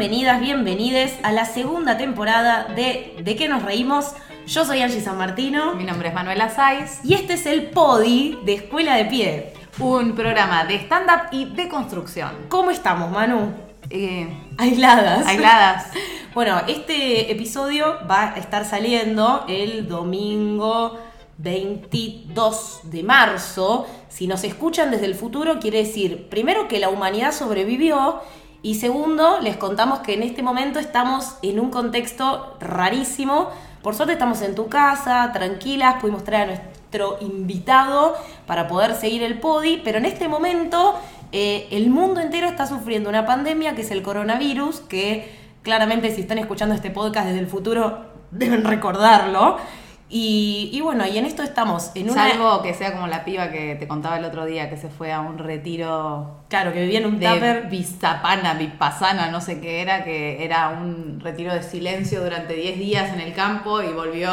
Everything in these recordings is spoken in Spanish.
Bienvenidas, bienvenides a la segunda temporada de ¿De qué nos reímos? Yo soy Angie San Martino Mi nombre es Manuela Saiz. y este es el Podi de Escuela de Pie. Un programa de stand-up y de construcción. ¿Cómo estamos, Manu? Eh, Aisladas. aisladas. Bueno, este episodio va a estar saliendo el domingo 22 de marzo. Si nos escuchan desde el futuro, quiere decir, primero, que la humanidad sobrevivió. Y segundo, les contamos que en este momento estamos en un contexto rarísimo. Por suerte estamos en tu casa, tranquilas, pudimos traer a nuestro invitado para poder seguir el podi, pero en este momento eh, el mundo entero está sufriendo una pandemia que es el coronavirus, que claramente si están escuchando este podcast desde el futuro deben recordarlo. Y, y bueno, y en esto estamos, en una... Salvo que sea como la piba que te contaba el otro día, que se fue a un retiro Claro, que vivía en un de tupper. Vistapana, Vipassana, no sé qué era, que era un retiro de silencio durante 10 días en el campo y volvió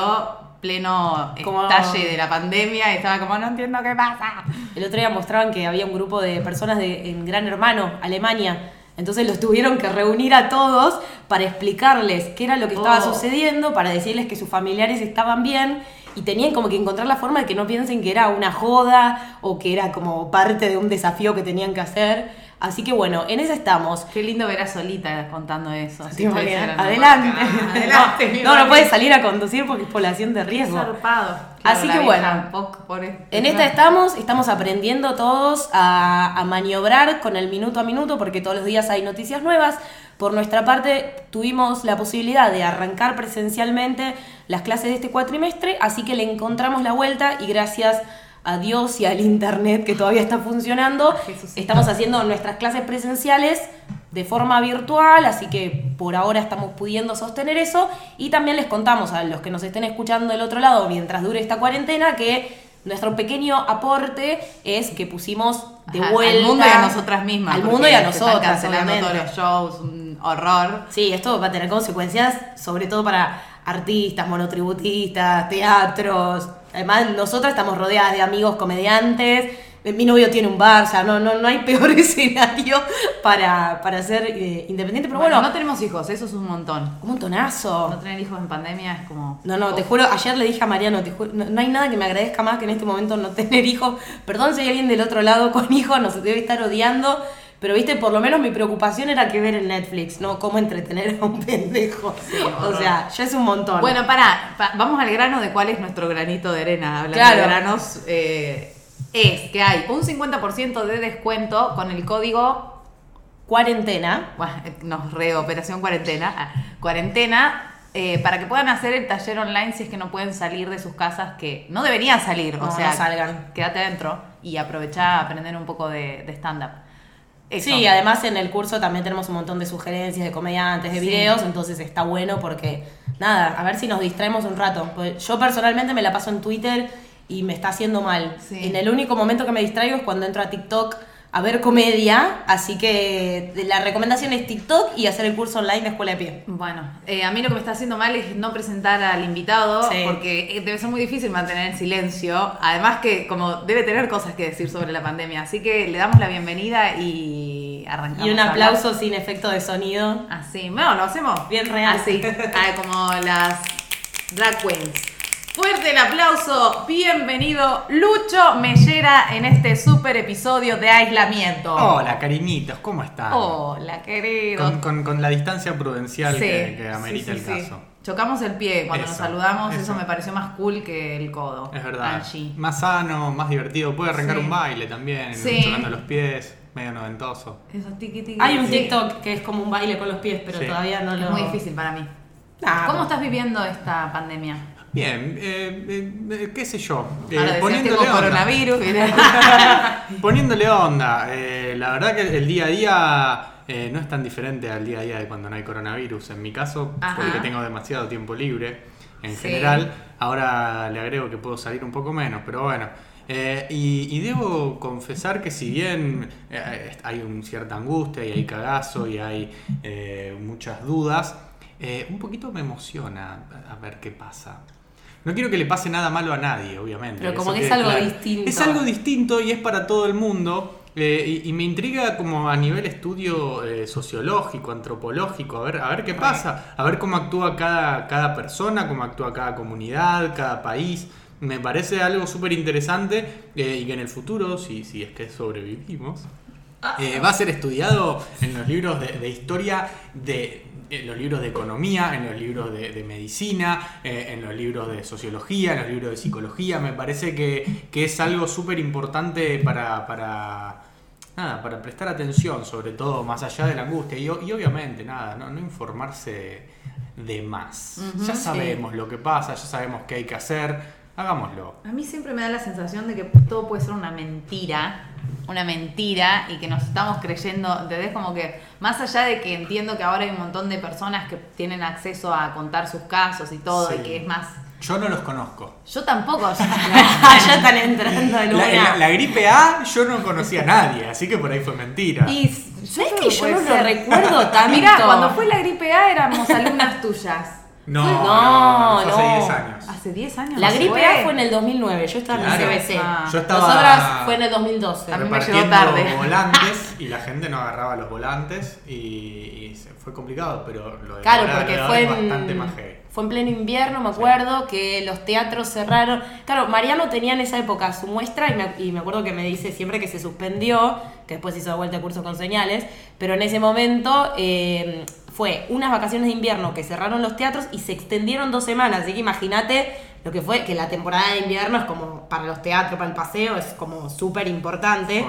pleno Como- estalle de la pandemia y estaba como, no entiendo qué pasa. El otro día mostraban que había un grupo de personas de, en Gran Hermano, Alemania. Entonces los tuvieron que reunir a todos para explicarles qué era lo que estaba Oh. sucediendo, para decirles que sus familiares estaban bien y tenían como que encontrar la forma de que no piensen que era una joda o que era como parte de un desafío que tenían que hacer. Así que bueno, en eso estamos. Qué lindo ver a Solita contando eso. Adelante. Adelante, No, no, puedes salir a conducir porque es población de riesgo. Zarpado. Así que bueno. Poc En esta estamos, estamos aprendiendo todos a, a maniobrar con el minuto a minuto porque todos los días hay noticias nuevas. Por nuestra parte tuvimos la posibilidad de arrancar presencialmente las clases de este cuatrimestre, así que le encontramos la vuelta y gracias a Dios y al internet que todavía está funcionando, Jesucito. estamos haciendo nuestras clases presenciales de forma virtual, así que por ahora estamos pudiendo sostener eso y también les contamos a los que nos estén escuchando del otro lado mientras dure esta cuarentena que nuestro pequeño aporte es que pusimos de Ajá, vuelta Al mundo y a nosotras mismas. Al mundo y a nosotras, cancelando obviamente. todos los shows, un horror. Sí, esto va a tener consecuencias, sobre todo para artistas, monotributistas, teatros. Además, nosotras estamos rodeadas de amigos comediantes. Mi novio tiene un bar, o sea, no, no, no hay peor escenario para, para ser eh, independiente. Pero bueno, no tenemos hijos, eso es un montón. un montonazo. No tener hijos en pandemia es como. No, no, te juro, ayer le dije a Mariano, te juro, no, no hay nada que me agradezca más que en este momento no tener hijos. Perdón si hay alguien del otro lado con hijos, no se debe estar odiando. Pero viste, por lo menos mi preocupación era que ver en Netflix, no cómo entretener a un pendejo. o sea, ya es un montón. Bueno, pará, pa- vamos al grano de cuál es nuestro granito de arena. Hablando Claro. de granos, eh, es que hay un 50% de descuento con el código cuarentena. Bueno, nos re operación cuarentena. ah, Cuarentena. eh, para que puedan hacer el taller online si es que no pueden salir de sus casas, que no deberían salir, No, o sea, no salgan. quédate adentro y aprovecha a aprender un poco de, de stand-up. Eso. Sí, además en el curso también tenemos un montón de sugerencias de comediantes, de Sí. videos, entonces está bueno porque, nada, a ver si nos distraemos un rato. Pues yo personalmente me la paso en Twitter y me está haciendo mal. Sí. En el único momento que me distraigo es cuando entro a TikTok a ver comedia, así que la recomendación es TikTok y hacer el curso online de Escuela de Pie. Bueno, eh, a mí lo que me está haciendo mal es no presentar al invitado, Sí. porque eh, debe ser muy difícil mantener el silencio. Además que como debe tener cosas que decir sobre la pandemia, así que le damos la bienvenida y arrancamos. Y un aplauso sin efecto de sonido. Así, bueno, lo hacemos Bien real. Así, ah, como las drag queens. Fuerte el aplauso, bienvenido Lucho Mellera en este super episodio de aislamiento. Hola, cariñitos, ¿cómo están? Hola, querido. Con, con- con la distancia prudencial Sí, que, amerita sí, el sí. caso. Chocamos el pie cuando nos saludamos, eso. eso. me pareció más cool que el codo. Es verdad. Angie. Más sano, más divertido. Puede arrancar Sí. un baile también, Sí. chocando los pies, medio noventoso. Eso, tiqui, tiqui. Hay un Sí. TikTok que es como un baile con los pies, pero Sí. todavía no lo... Es muy difícil para mí. ¿Cómo estás viviendo esta pandemia? Bien, eh, eh, eh, qué sé yo. eh, Ahora poniéndole onda. coronavirus. Poniéndole onda. la verdad que el día a día no es tan diferente al día a día de cuando no hay coronavirus. En mi caso, Ajá. porque tengo demasiado tiempo libre en Sí. general. Ahora le agrego que puedo salir un poco menos, pero bueno. Eh, y, y debo confesar que si bien eh, hay una cierta angustia y hay cagazo y hay eh, muchas dudas, un poquito me emociona a ver qué pasa. No quiero que le pase nada malo a nadie, obviamente. Pero como que es algo distinto. Es algo distinto y es para todo el mundo. Eh, y, y me intriga como a nivel estudio eh, sociológico, antropológico, a ver, a ver qué pasa, a ver cómo actúa cada, cada persona, cómo actúa cada comunidad, cada país. Me parece algo súper interesante eh, y que en el futuro, si, si es que sobrevivimos, eh, va a ser estudiado en los libros de, de historia, de, en los libros de economía, en los libros de, de medicina, eh, en los libros de sociología, en los libros de psicología. Me parece que, que es algo súper importante para, para, nada, para prestar atención, sobre todo más allá de la angustia. Y, obviamente, nada, no, no informarse de más. Ya sí. sabemos lo que pasa, ya sabemos qué hay que hacer. Hagámoslo. A mí siempre me da la sensación de que todo puede ser una mentira, una mentira y que nos estamos creyendo, ¿entendés? Como que más allá de que entiendo que ahora hay un montón de personas que tienen acceso a contar sus casos y todo Sí. y que es más... Yo no los conozco. Yo tampoco, ya están entrando en La, la- la gripe A yo no conocía a nadie, así que por ahí fue mentira. Y ¿Sabes que yo no lo recuerdo tanto? Mirá, cuando fue la gripe A éramos alumnas tuyas. No, no, no, hace no. 10 años. Hace 10 años. La ¿no gripe fue? A fue en el 2009, yo estaba Claro. en el CBC. Ah. Yo estaba Nosotras fue en el 2012. A mí me llegó tarde. volantes y la gente no agarraba los volantes y, fue complicado, pero lo de Claro, porque fue bastante más heavy. fue en pleno invierno, me acuerdo, que los teatros cerraron. Claro, Mariano tenía en esa época su muestra y me, y me acuerdo que me dice siempre que se suspendió, que después hizo de vuelta el curso con señales, pero en ese momento eh, fue unas vacaciones de invierno que cerraron los teatros y se extendieron dos semanas, así que imagínate lo que fue, que la temporada de invierno es como para los teatros, para el paseo, es como súper importante.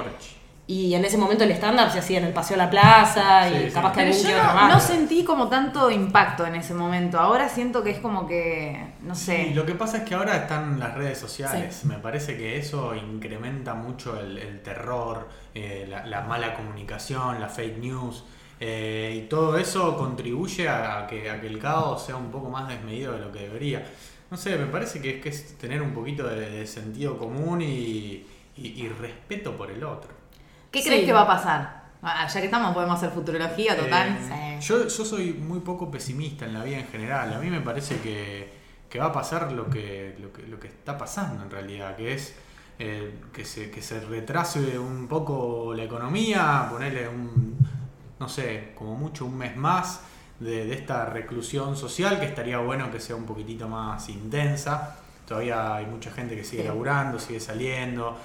Y en ese momento el stand-up se hacía en el Paseo de la Plaza y Sí, sí. capaz que Pero algún yo no, más. no sentí como tanto impacto en ese momento. Ahora siento que es como que, no sé. Sí, lo que pasa es que ahora están las redes sociales. Me parece que eso incrementa mucho el, el terror, eh, la, la mala comunicación, la fake news. Eh, y todo eso contribuye a, que, a que el caos sea un poco más desmedido de lo que debería. No sé, me parece que es, que es tener un poquito de, de sentido común y, y- y respeto por el otro. ¿Qué Sí. crees que va a pasar? Ah, ya que estamos, podemos hacer futurología total. Eh, yo, yo soy muy poco pesimista en la vida en general. A mí me parece que, que va a pasar lo que, lo que, lo que está pasando en realidad, que es eh, que, se, que se retrase un poco la economía, ponerle un, no sé, como mucho un mes más de, de esta reclusión social, que estaría bueno que sea un poquitito más intensa. Todavía hay mucha gente que sigue Sí. laburando, sigue saliendo.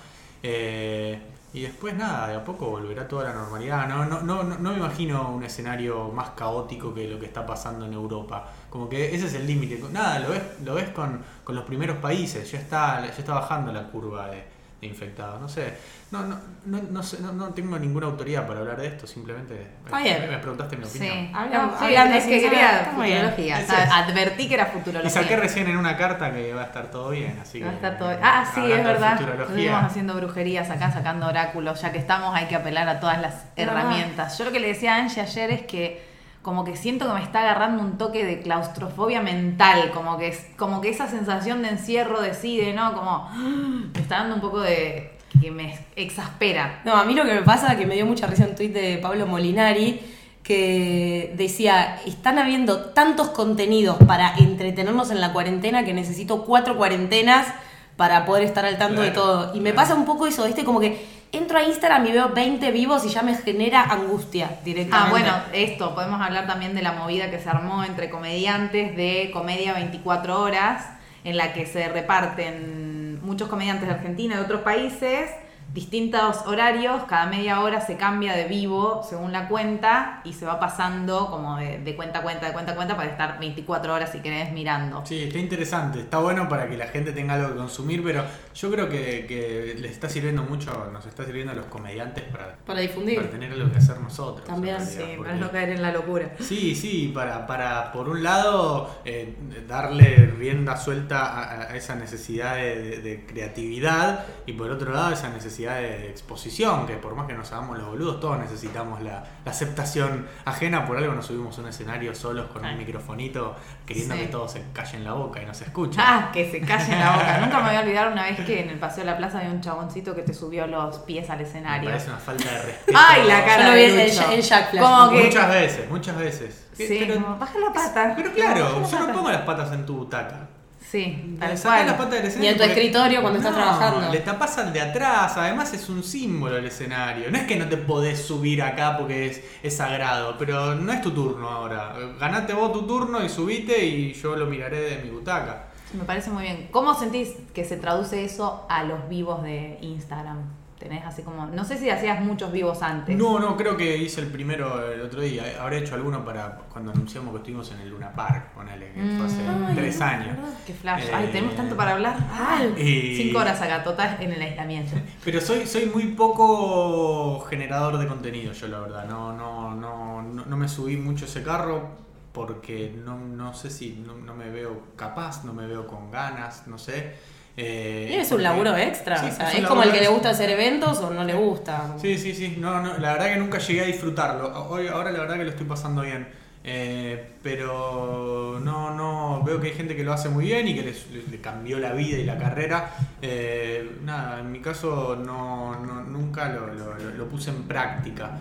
Eh, y después nada, de a poco volverá toda la normalidad. No, no, no, no, me imagino un escenario más caótico que lo que está pasando en Europa. Como que ese es el límite. Nada, lo ves, lo ves con, con los primeros países. Ya está, ya está bajando la curva de infectados. No sé. No, no, no, no, sé, no, no tengo ninguna autoridad para hablar de esto. Simplemente me, me preguntaste mi opinión. Sí, Habla- Sí, hablando es que quería futurología. Advertí que era futurología. Y saqué recién en una carta que va a estar todo bien, así que... Va a estar todo- Ah, sí, es verdad. Estuvimos haciendo brujerías acá, sacando oráculos. Ya que estamos, hay que apelar a todas las herramientas. Yo lo que le decía a Angie ayer es que como que siento que me está agarrando un toque de claustrofobia mental, como que es, como que esa sensación de encierro decide, ¿no? Como me está dando un poco de que me exaspera. No, a mí lo que me pasa, que me dio mucha risa un tuit de Pablo Molinari, que decía, están habiendo tantos contenidos para entretenernos en la cuarentena que necesito cuatro cuarentenas para poder estar al tanto de todo. Y me claro. pasa un poco eso, ¿viste? Como que entro a Instagram y veo 20 vivos y ya me genera angustia directamente. Ah, bueno, esto, podemos hablar también de la movida que se armó entre comediantes de Comedia 24 Horas, en la que se reparten muchos comediantes de Argentina y de otros países, distintos horarios, cada media hora se cambia de vivo según la cuenta y se va pasando como de, de cuenta a cuenta, de cuenta a cuenta para estar 24 horas si querés mirando. Sí, está interesante, está bueno para que la gente tenga algo que consumir, pero yo creo que, que les está sirviendo mucho, nos está sirviendo a los comediantes para, Para difundir. para tener algo que hacer nosotros. También, realidad, Sí, porque- para no caer en la locura. Sí, sí, para, para por un lado, eh, darle rienda suelta a, a esa necesidad de, de- de creatividad y por otro lado esa necesidad de exposición, que por más que nos hagamos los boludos, todos necesitamos la, la aceptación ajena, por algo nos subimos a un escenario solos con un microfonito queriendo Sí. que todo se calle en la boca y no se escucha. Ah, que se calle en la boca. Nunca me voy a olvidar una vez que en el Paseo de la Plaza había un chaboncito que te subió los pies al Me escenario. parece una falta de respeto. Ay, la cara Yo lo vi de en Lucho. el Jack Flash. Como que... Muchas veces, muchas veces. Sí, Pero- como, baja la pata. Pero claro, la yo no pongo las patas en tu butaca. Sí, tal cual. la pata del Y escenario. en tu escritorio cuando estás trabajando. Le tapas al de atrás, además es un símbolo el escenario. No es que no te podés subir acá porque es, es sagrado, pero no es tu turno ahora. Ganate vos tu turno y subite y yo lo miraré de mi butaca. Me parece muy bien. ¿Cómo sentís que se traduce eso a los vivos de Instagram? Tenés así como. No sé si hacías muchos vivos antes. No, no, creo que hice el primero el otro día. Habré hecho alguno para cuando anunciamos que estuvimos en el Luna Park, ponele, que fue hace Mm. Ay, tres no, años. Qué flash. Eh, Ay, tenemos tanto para hablar. Ay, Cinco horas acá, total, en el aislamiento. Pero soy, soy muy poco generador de contenido, yo la verdad. No, no, no, no, no me subí mucho ese carro porque no, no sé si no, no me veo capaz, no me veo con ganas, no sé. Eh, Y es un laburo extra. Sí, o sea, es como el que le gusta hacer eventos o no le gusta. Sí, sí, sí. No, no, la verdad que nunca llegué a disfrutarlo. Hoy, ahora la verdad que lo estoy pasando bien. Eh, pero no, no, veo que hay gente que lo hace muy bien y que le cambió la vida y la carrera. Eh, nada, en mi caso no, no- nunca lo, lo- puse en práctica.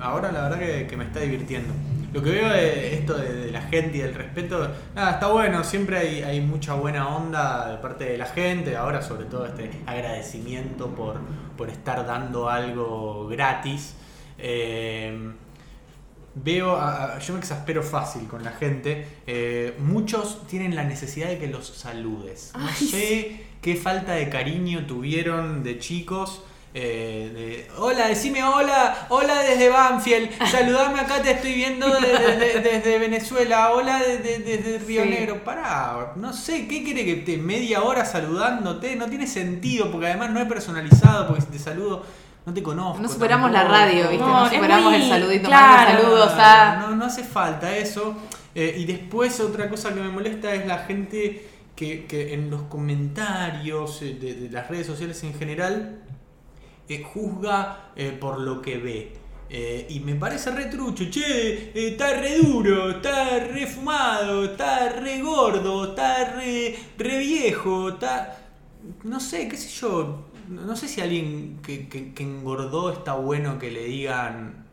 Ahora la verdad que, que me está divirtiendo. Lo que veo de esto de, de la gente y del respeto, nada, está bueno, siempre hay, hay mucha buena onda de parte de la gente, ahora sobre todo este agradecimiento por, por estar dando algo gratis. Eh, veo, a- yo me exaspero fácil con la gente. Eh, muchos tienen la necesidad de que los saludes. No Ay, sé qué falta de cariño tuvieron de chicos. Eh, de, hola, decime hola, hola desde Banfield, saludame acá, te estoy viendo de- de- de- desde Venezuela, hola de- de- desde Río Sí. Negro, pará, no sé, ¿qué quiere que te media hora saludándote? No tiene sentido, porque además no es personalizado, porque si te saludo no te conozco. No superamos la radio, ¿viste? No, No, superamos muy- el saludito. claro. Manda saludos a. No, no hace falta eso. Eh, y después otra cosa que me molesta es la gente que, que en los comentarios eh, de, de las redes sociales en general eh, juzga eh, por lo que ve. Eh, y me parece re trucho, che, está re duro, está re fumado, está re gordo, está re, re viejo, está... No sé, qué sé yo, no sé si alguien que, que- engordó está bueno que le digan,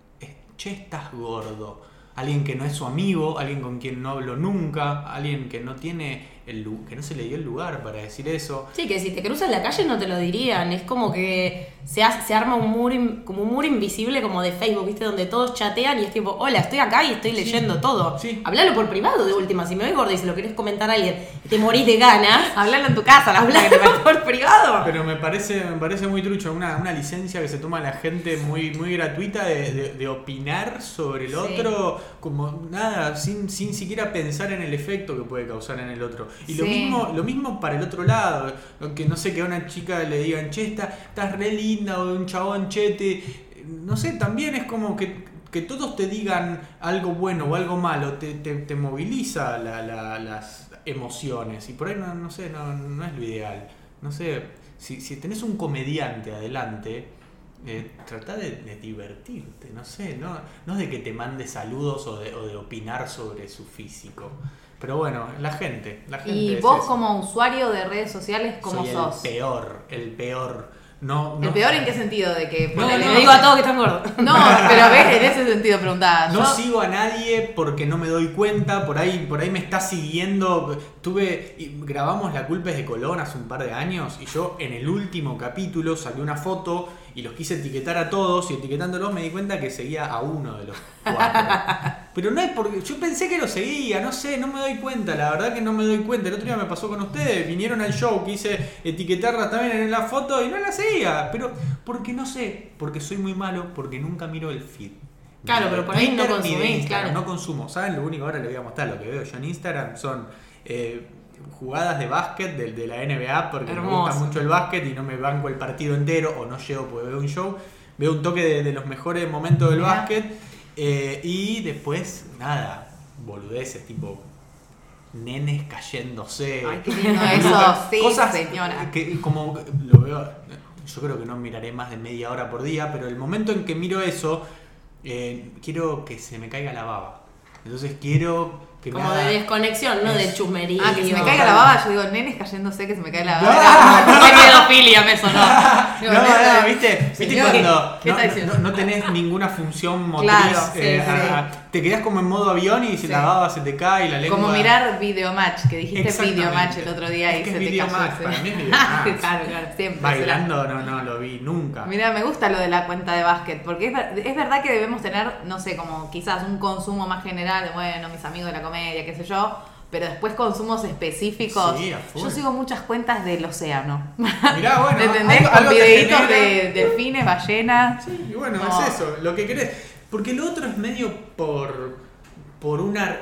che, estás gordo. Alguien que no es su amigo, alguien con quien no hablo nunca, alguien que no tiene el que no se le dio el lugar para decir eso. Sí, que si te cruzas la calle no te lo dirían. Es como que se, hace- se arma un muro, in- como un muro invisible como de Facebook, ¿viste? Donde todos chatean y es tipo, hola, estoy acá y estoy leyendo todo. Sí. Hablalo por privado de última. Si me ves gorda y se lo querés comentar a alguien y te morís de ganas, Hablalo en tu casa, la por privado. Pero me parece, me parece muy trucho, una, una licencia que se toma la gente muy, muy gratuita de, de- de opinar sobre el Sí. otro, como nada, sin, sin siquiera pensar en el efecto que puede causar en el otro. Y lo mismo, lo mismo para el otro lado, que no sé, que a una chica le digan, che, está- estás re linda, o un chabón, che, te-". no sé, también es como que, que todos te digan algo bueno o algo malo, te, te- te moviliza la- la- las emociones, y por ahí no, no sé, no, no es lo ideal. No sé, si, si tenés un comediante adelante, eh, trata de, de divertirte, no sé, no, no de que te mande saludos o de, o de opinar sobre su físico. Pero bueno, la gente, la gente. Y es vos eso. como usuario de redes sociales, ¿cómo Soy sos? El peor, el peor. No, ¿El peor en qué sentido? De que No, Le digo a todos que están gordos. No, pero ves, en ese sentido preguntaba. No Yo- sigo a nadie porque no me doy cuenta, por ahí, por ahí me está siguiendo. Tuve, grabamos La culpa es de Colón hace un par de años y yo en el último capítulo saqué una foto y los quise etiquetar a todos y etiquetándolos me di cuenta que seguía a uno de los cuatro. Pero no es porque yo pensé que lo seguía, no sé, no me doy cuenta, la verdad que no me doy cuenta. El otro día me pasó con ustedes, vinieron al show, quise etiquetarlas también en la foto y no la seguía. Pero porque no sé, porque soy muy malo, porque nunca miro el feed. Claro, pero por ahí no consumís, claro. No consumo. ¿Saben? Lo único ahora les voy a mostrar, lo que veo yo en Instagram son eh, jugadas de básquet de, de la NBA, porque me gusta mucho el básquet y no me banco el partido entero o no llego porque veo un show. Veo un toque de, de los mejores momentos del Mirá. básquet eh, y después, nada, boludeces tipo nenes cayéndose. Ay, qué lindo eso, sí, Cosas señora. que como lo veo, yo creo que no miraré más de media hora por día, pero el momento en que miro eso, eh, quiero que se me caiga la baba. Entonces quiero Como de desconexión, no de chusmería. Ah, que se me caiga la baba, yo digo, nenes cayéndose, que se me cae la No. baba. No, no, pedofilia, me sonó. Digo, No, no, viste, viste señor, cuando ¿qué no, tenés ninguna función motriz, Claro, sí, eh, te quedás como en modo avión y si Sí. la baba se te cae y la lengua... Como mirar videomatch, que dijiste videomatch el otro día Es y que se es te cayó. para mí es videomatch. claro, claro, siempre. Bailando no, no lo vi nunca. Mira, me gusta lo de la cuenta de básquet, porque es, es verdad que debemos tener, no sé, como quizás un consumo más general, de, bueno, mis amigos de la comedia, qué sé yo, pero después consumos específicos. Sí, yo sigo muchas cuentas del océano. Mirá, bueno, ¿Me entendés? algo- Con algo te videitos genera- de delfines, ballenas. Sí, y bueno, No. es eso, lo que querés. Porque lo otro es medio por, por una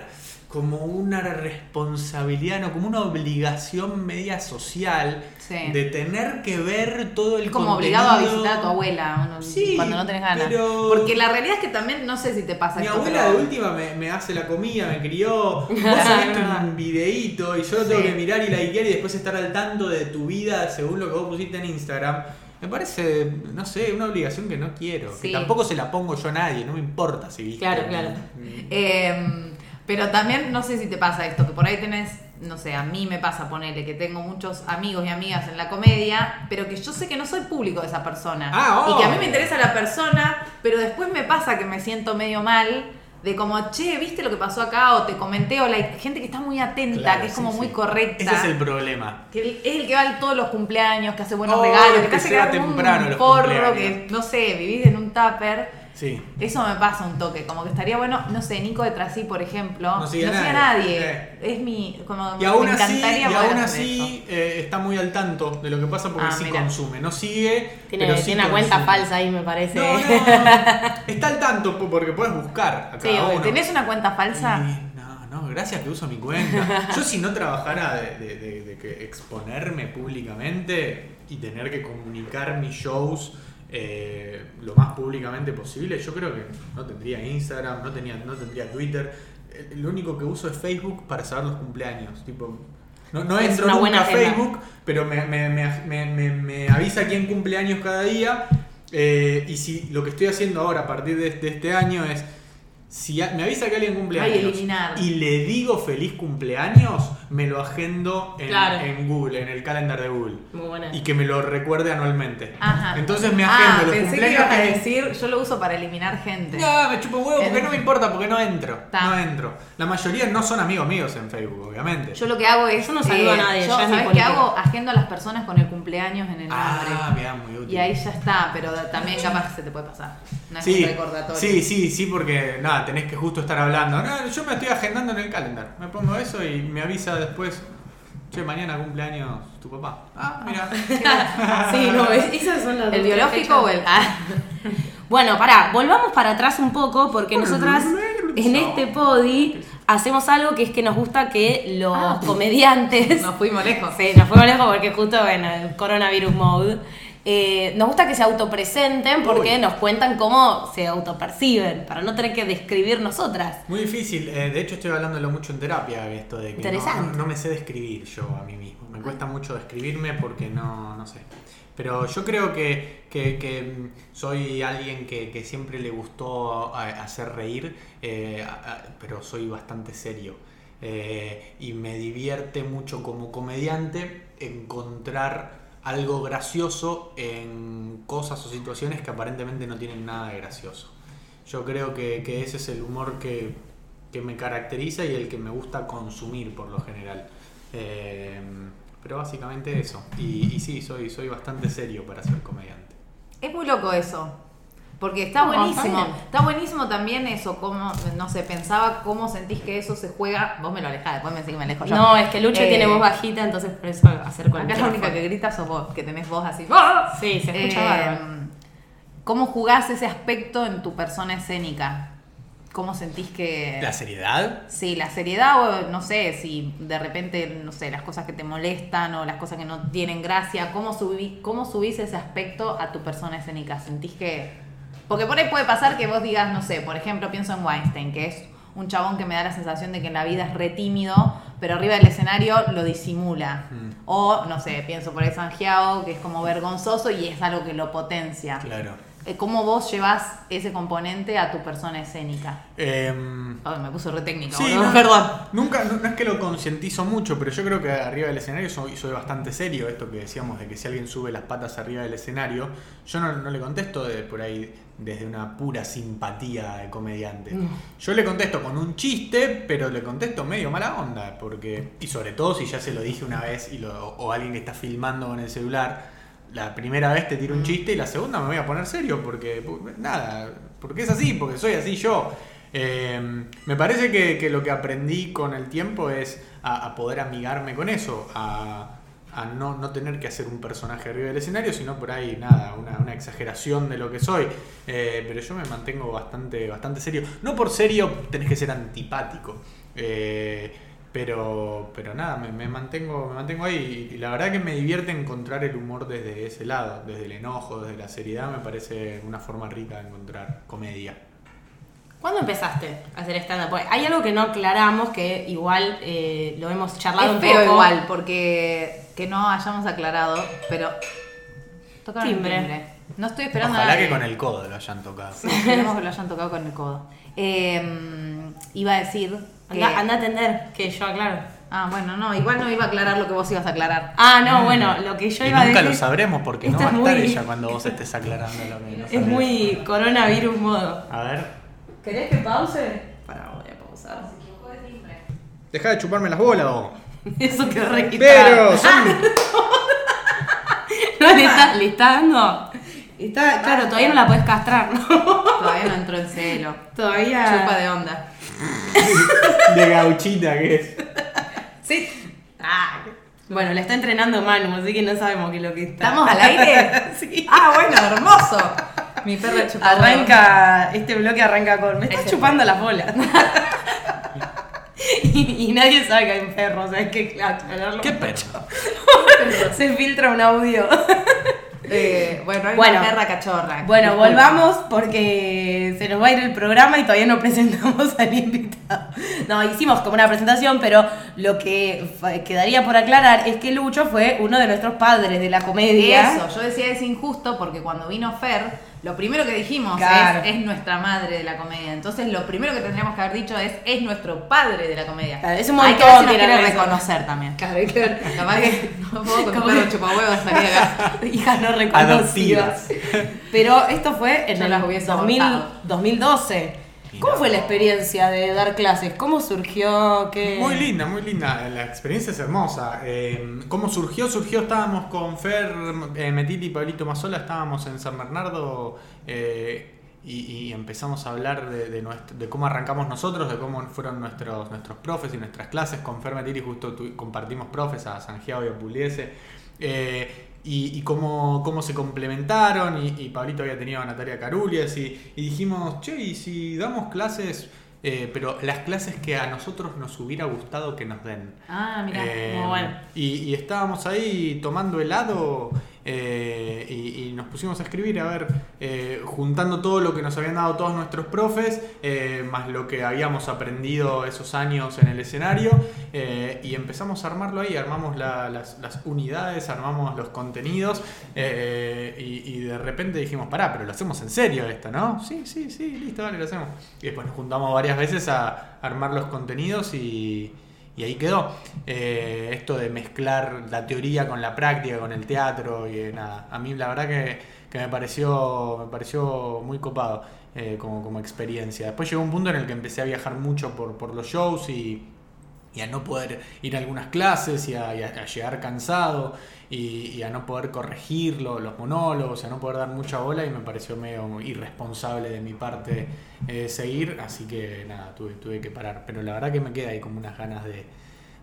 como una responsabilidad, no, como una obligación media social Sí. de tener que ver todo el como obligado a visitar a tu abuela Sí, cuando no tenés ganas. pero- Porque la realidad es que también, no sé si te pasa Mi esto, abuela pero- de última me, me hace la comida, me crió. Vos subiste un videíto y yo lo tengo Sí. que mirar y likear y después estar al tanto de tu vida según lo que vos pusiste en Instagram. Me parece, no sé, una obligación que no quiero. Que tampoco se la pongo yo a nadie, no me importa si viste. Claro, claro. Mm. Eh, pero también, no sé si te pasa esto, que por ahí tenés, no sé, a mí me pasa ponerle que tengo muchos amigos y amigas en la comedia, pero que yo sé que no soy público de esa persona. Ah, y que a mí me interesa la persona, pero después me pasa que me siento medio mal. De como, che, ¿viste lo que pasó acá? O te comenté, o la gente que está muy atenta, Claro, que es sí, como sí. muy correcta. Ese es el problema. Que es el que va a todos los cumpleaños, que hace buenos Oh, regalos, que que hace se va quedar como temprano un porro, que no sé, vivís en un tupper. Sí. Eso me pasa un toque, como que estaría bueno, no sé, Nico de Trasí, por ejemplo, No sigue a a nadie. nadie. Es mi, como Y aún me así, y aún así eh, está muy al tanto de lo que pasa porque Ah, sí mira. consume. No sigue, Tiene, pero sí tiene una cuenta falsa ahí, me parece. No, no. Está al tanto po- porque puedes buscar a Sí, cada uno. ¿Tenés una cuenta falsa? Y no, no, gracias que uso mi cuenta. Yo si no trabajara de, de- de- de que exponerme públicamente y tener que comunicar mis shows eh, lo más públicamente posible, yo creo que no tendría Instagram, no, tenía, no tendría Twitter. Eh, Lo único que uso es Facebook para saber los cumpleaños. Tipo, no, entro nunca buena a. Facebook, pero me, me- me- me- me- me avisa quién cumpleaños cada día. Eh, y si lo que estoy haciendo ahora a partir de, de este año es, si a- me avisa que alguien cumple Ay, años eliminar. y le digo feliz cumpleaños, me lo agendo en, Claro. en Google, en el calendar de Google. Muy buena. Y que me lo recuerde anualmente. Ajá. Entonces me Ah, agendo los pensé que cumpleaños ibas a que- decir, yo lo uso para eliminar gente. No, me chupo un huevo porque no me importa, porque no entro. Ta. No entro. La mayoría no son amigos míos en Facebook, obviamente. Yo lo que hago es. Yo no saludo a nadie, yo, ¿Sabes qué hago? Agendo a las personas con el cumpleaños en el ah, nombre. mira, muy útil. Y ahí ya está, pero también capaz se te puede pasar. No es Sí, un recordatorio. sí, sí, sí, porque nada, tenés que justo estar hablando. No, yo me estoy agendando en el calendar. Me pongo eso y me avisa después. Che, mañana cumpleaños tu papá. Ah, mira. Sí, no, es- esas son las ¿El biológico o el.? Ah. Bueno, pará, volvamos para atrás un poco porque nosotras en este podi hacemos algo que es que nos gusta que los Ah. comediantes... Nos fuimos lejos. Sí, nos fuimos lejos porque justo en el coronavirus mode. Eh, nos gusta que se autopresenten porque Uy. nos cuentan cómo se autoperciben, para no tener que describir nosotras. Muy difícil. eh, de hecho, estoy hablándolo mucho en terapia, esto de que no, me sé describir yo a mí mismo. Me cuesta mucho describirme porque no, no sé. Pero yo creo que, que- que, mm, soy alguien que, que siempre le gustó hacer reír, eh, pero soy bastante serio. Y me divierte mucho como comediante encontrar algo gracioso en cosas o situaciones que aparentemente no tienen nada de gracioso. Yo creo que, ese es el humor que, que me caracteriza y el que me gusta consumir por lo general. Eh, pero básicamente eso. Y, y sí, soy, soy bastante serio para ser comediante. Es muy loco eso. Porque está No, buenísimo. está buenísimo también eso, como, no sé, pensaba cómo sentís que eso se juega. Vos me lo alejás, después me decís que me alejo yo. No, es que Lucho Eh, tiene voz bajita, entonces por eso acerco el Acá la única que grita sos vos, que tenés voz así. ¡Ah! Sí, se escucha Eh. ¿Cómo jugás ese aspecto en tu persona escénica? ¿Cómo sentís que.? ¿La seriedad? Sí, la seriedad o no sé, si de repente, no sé, las cosas que te molestan o las cosas que no tienen gracia, ¿cómo, subí, cómo subís ese aspecto a tu persona escénica? ¿Sentís que...? Porque por ahí puede pasar que vos digas, no sé, por ejemplo, pienso en Weinstein, que es un chabón que me da la sensación de que en la vida es re tímido, pero arriba del escenario lo disimula. Mm. O, no sé, pienso por ahí Sanjiao, que es como vergonzoso y es algo que lo potencia. Claro. Eh, ¿cómo vos llevas ese componente a tu persona escénica? Ay, me puso re técnico, Sí, no, perdón. Nunca, no, no es que lo concientizo mucho, pero yo creo que arriba del escenario soy, soy bastante serio. Esto que decíamos de que si alguien sube las patas arriba del escenario, yo no, no le contesto de, por ahí desde una pura simpatía de comediante. Yo le contesto con un chiste, pero le contesto medio mala onda, porque y sobre todo si ya se lo dije una vez y lo- o alguien que está filmando con el celular. La primera vez te tiro un chiste y la segunda me voy a poner serio porque, nada, porque es así, porque soy así yo. Eh, me parece que, que lo que aprendí con el tiempo es a, a poder amigarme con eso, a, a no, no tener que hacer un personaje arriba del escenario, sino por ahí nada, una, una exageración de lo que soy. Eh, pero yo me mantengo bastante, bastante serio. No por serio tenés que ser antipático. eh, pero, pero nada, me, me mantengo, me mantengo ahí y la verdad que me divierte encontrar el humor desde ese lado, desde el enojo, desde la seriedad, me parece una forma rica de encontrar comedia. ¿Cuándo empezaste a hacer stand-up? Hay algo que no aclaramos, que igual eh, lo hemos charlado Es un feo poco. igual, porque que no hayamos aclarado, pero... Tocaron el Timbre. timbre. No estoy esperando Ojalá a que nadie. con el codo lo hayan tocado. Esperemos que lo hayan tocado con el codo. Eh, iba a decir que... Anda, anda a atender, que yo aclaro. Ah, bueno, no, igual no iba a aclarar lo que vos ibas a aclarar. Ah, no, bueno, lo que yo y iba a nunca decir... lo sabremos porque no va a es estar muy- ella cuando vos estés aclarando lo que no Es muy coronavirus modo. A ver. ¿Querés que pause? Para, voy a pausar. Deja de chuparme las bolas vos. Eso quedó registrado. No, le está, le está dando. Está, claro, todavía no la puedes castrar, ¿no? Todavía no entró en celo. Todavía. Chupa de onda. de gauchita que es. Sí. Ah, bueno, la está entrenando Manu, así que no sabemos qué es lo que está. ¿Estamos al aire? sí. Ah, bueno, hermoso. Mi perra chupa Arranca, este bloque arranca con. Me estás chupando las bolas. y, y nadie sabe que hay un perro, o sea, hay que aclararlo. ¿Qué perro? Se filtra un audio. Eh, bueno, hay Bueno. una perra cachorra. Bueno, volvamos porque se nos va a ir el programa y todavía no presentamos al invitado. No, hicimos como una presentación, pero lo que quedaría por aclarar es que Lucho fue uno de nuestros padres de la comedia. Eso, yo decía es injusto porque cuando vino Fer, lo primero que dijimos Claro. es, es nuestra madre de la comedia. Entonces lo primero que tendríamos que haber dicho es es nuestro padre de la comedia. Claro, es un Hay que montón ver si nos quiere eso. reconocer también. Claro, hay que ver. Capaz que no puedo con un que- chupahuevos salir acá. Hijas no reconocidas. Pero esto fue en Yo el las hubiese 2000 abortado. 2012. ¿Cómo fue la experiencia de dar clases? ¿Cómo surgió? ¿Qué? Muy linda, muy linda. La experiencia es hermosa. Eh, ¿Cómo surgió? Surgió, estábamos con Fer, eh, Metili y Pablito Mazola, estábamos en San Bernardo eh, y, y empezamos a hablar de, de nuestro- de cómo arrancamos nosotros, de cómo fueron nuestros, nuestros profes y nuestras clases. Con Fer Metili justo tu- compartimos profes a Santiago y a Pugliese. Y, y cómo, cómo se complementaron y, y Pablito había tenido a Natalia Carulias y, y dijimos, che, y si damos clases, eh, pero las clases que a nosotros nos hubiera gustado que nos den. Ah, mira. Eh, muy bueno. y, y estábamos ahí tomando helado eh, y, nos pusimos a escribir, a ver, eh, juntando todo lo que nos habían dado todos nuestros profes, eh, más lo que habíamos aprendido esos años en el escenario, y empezamos a armarlo ahí, armamos la- las, unidades, armamos los contenidos, y, y de repente dijimos, pará, pero lo hacemos en serio esto, ¿no? Sí, sí, sí, listo, vale, lo hacemos. Y después nos juntamos varias veces a armar los contenidos y... Y ahí quedó. Eh, esto de mezclar la teoría con la práctica, con el teatro y eh, nada. A mí la verdad que, que me pareció me pareció muy copado eh, como, como experiencia. Después llegó un punto en el que empecé a viajar mucho por, por los shows y, y a no poder ir a algunas clases y a, llegar cansado y, a no poder corregirlo, los monólogos, a no poder dar mucha bola y me pareció medio irresponsable de mi parte eh, seguir, así que nada, tuve, tuve que parar. Pero la verdad que me queda ahí como unas ganas de,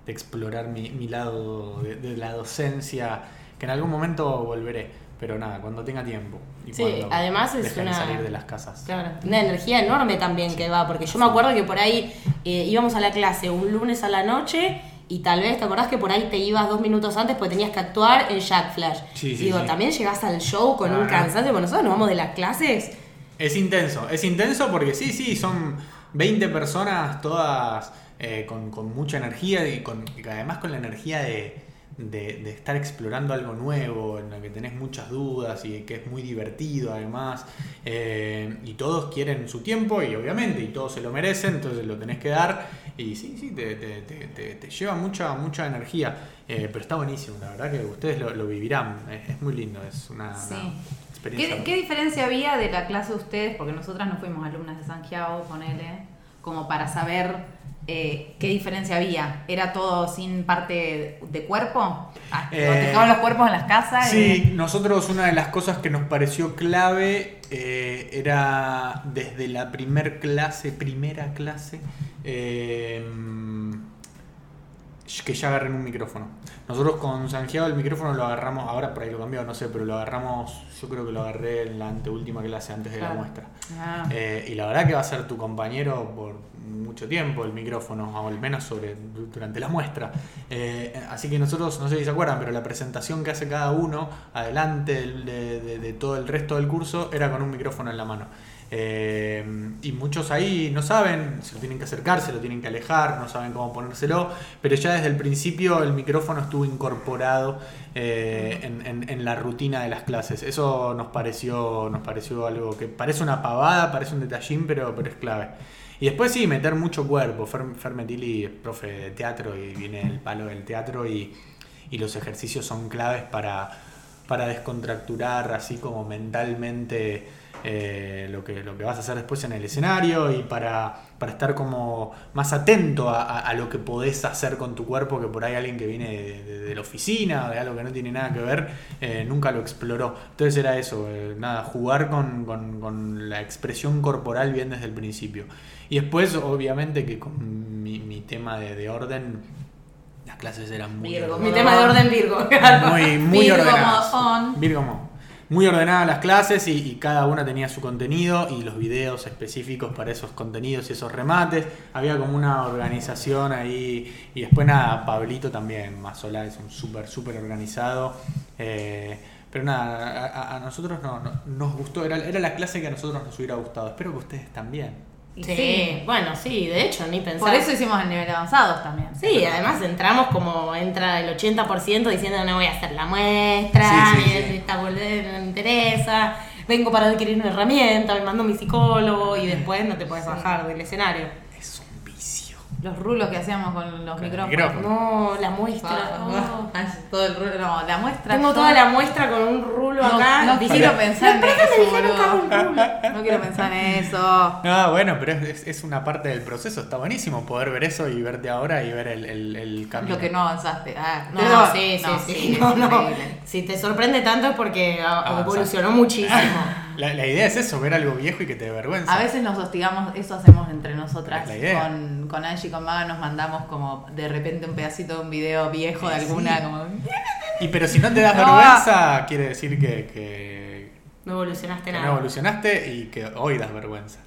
de explorar mi, mi lado de la docencia, que en algún momento volveré, pero nada, cuando tenga tiempo. Y Sí, cuando además es una- salir de las casas. Claro, una energía enorme también que va, porque yo me acuerdo que por ahí eh, íbamos a la clase un lunes a la noche y tal vez, ¿te acordás que por ahí te ibas dos minutos antes porque tenías que actuar en Jack Flash? Sí, sí, Digo, sí. también llegás al show con un Ah. cansancio, porque nosotros nos vamos de las clases. Es intenso, es intenso porque sí, sí, son 20 personas todas eh, con, con mucha energía y, con, y además con la energía de, de, de estar explorando algo nuevo, en el que tenés muchas dudas y que es muy divertido además. Eh, y todos quieren su tiempo y obviamente, y todos se lo merecen, entonces lo tenés que dar. Y sí, sí, te, te- te- lleva mucha, mucha energía. Eh, pero está buenísimo, la verdad que ustedes lo, lo vivirán. Es, es muy lindo, es una, Sí. una experiencia. ¿Qué, qué diferencia había de la clase de ustedes? Porque nosotras no fuimos alumnas de Santiago, ponele, como para saber eh, qué diferencia había. ¿Era todo sin parte de cuerpo? Ah, Eh, ¿Dejaban los cuerpos en las casas? Sí, nosotros una de las cosas que nos pareció clave eh, era desde la primer clase, primera clase, eh, que ya agarren un micrófono. Nosotros con Santiago el micrófono lo agarramos, ahora por ahí lo cambió, no sé, pero lo agarramos, yo creo que lo agarré en la anteúltima clase antes de Claro. la muestra. Ah. Eh, y la verdad que va a ser tu compañero por mucho tiempo el micrófono, o al menos sobre, durante la muestra. Eh, así que nosotros, no sé si se acuerdan, pero la presentación que hace cada uno adelante del- de, de- de todo el resto del curso era con un micrófono en la mano. Eh, y muchos ahí no saben, se lo tienen que acercar, se lo tienen que alejar, no saben cómo ponérselo, pero ya desde el principio el micrófono estuvo incorporado eh, en, la rutina de las clases. Eso nos pareció, nos pareció algo que parece una pavada, parece un detallín, pero, pero es clave. Y después sí, meter mucho cuerpo. Fer, Fer es profe de teatro y viene el palo del teatro y, y los ejercicios son claves para, para descontracturar así como mentalmente eh, lo, que, lo que vas a hacer después en el escenario y para, para estar como más atento a, a- a lo que podés hacer con tu cuerpo que por ahí alguien que viene de, de- de la oficina, de algo que no tiene nada que ver, eh, nunca lo exploró. Entonces era eso, eh, nada, jugar con, con- con la expresión corporal bien desde el principio. Y después, obviamente, que con mi, mi tema de, de orden, las clases eran muy, Virgo, Mi tema de orden Virgo. muy, muy Virgo ordenadas. on. Virgo mo- Muy ordenadas las clases y, cada una tenía su contenido y los videos específicos para esos contenidos y esos remates. Había como una organización ahí. Y después nada, Pablito también, Mazola es un súper, súper organizado. Eh, pero nada, a nosotros no, no- nos gustó, era, era la clase que a nosotros nos hubiera gustado. Espero que ustedes también. Sí, bueno, sí, de hecho, ni pensar. Por eso hicimos el nivel avanzados también. Sí, además entramos como entra el 80% diciendo no voy a hacer la muestra, Sí, sí. esta boludez no me interesa, vengo para adquirir una herramienta, me mando mi psicólogo y después no te puedes bajar del escenario. Los rulos que hacíamos con los micrófonos. micrófono. No, la muestra. No. ah, Todo el rulo, no, la muestra. Tengo toda la muestra con un rulo No, acá. no quiero pensar en "Los profes me eso, dijeron que haga un boludo". rulo. No quiero pensar en eso. No, bueno, pero es, es- una parte del proceso. Está buenísimo poder ver eso y verte ahora y ver el, el, el cambio. Lo que no avanzaste. Ah, No, pero- sí, sí, sí. es No, no. increíble. Si te sorprende tanto es porque ah, Avanzaste. evolucionó muchísimo. La, la idea es eso, ver algo viejo y que te dé vergüenza. A veces nos hostigamos, eso hacemos entre nosotras. Es la idea. Con, con Angie y con Maga nos mandamos como de repente un pedacito de un video viejo de alguna, Sí. como. Y pero si no te das No. vergüenza, quiere decir que, que- No evolucionaste que nada. no evolucionaste y que hoy das vergüenza.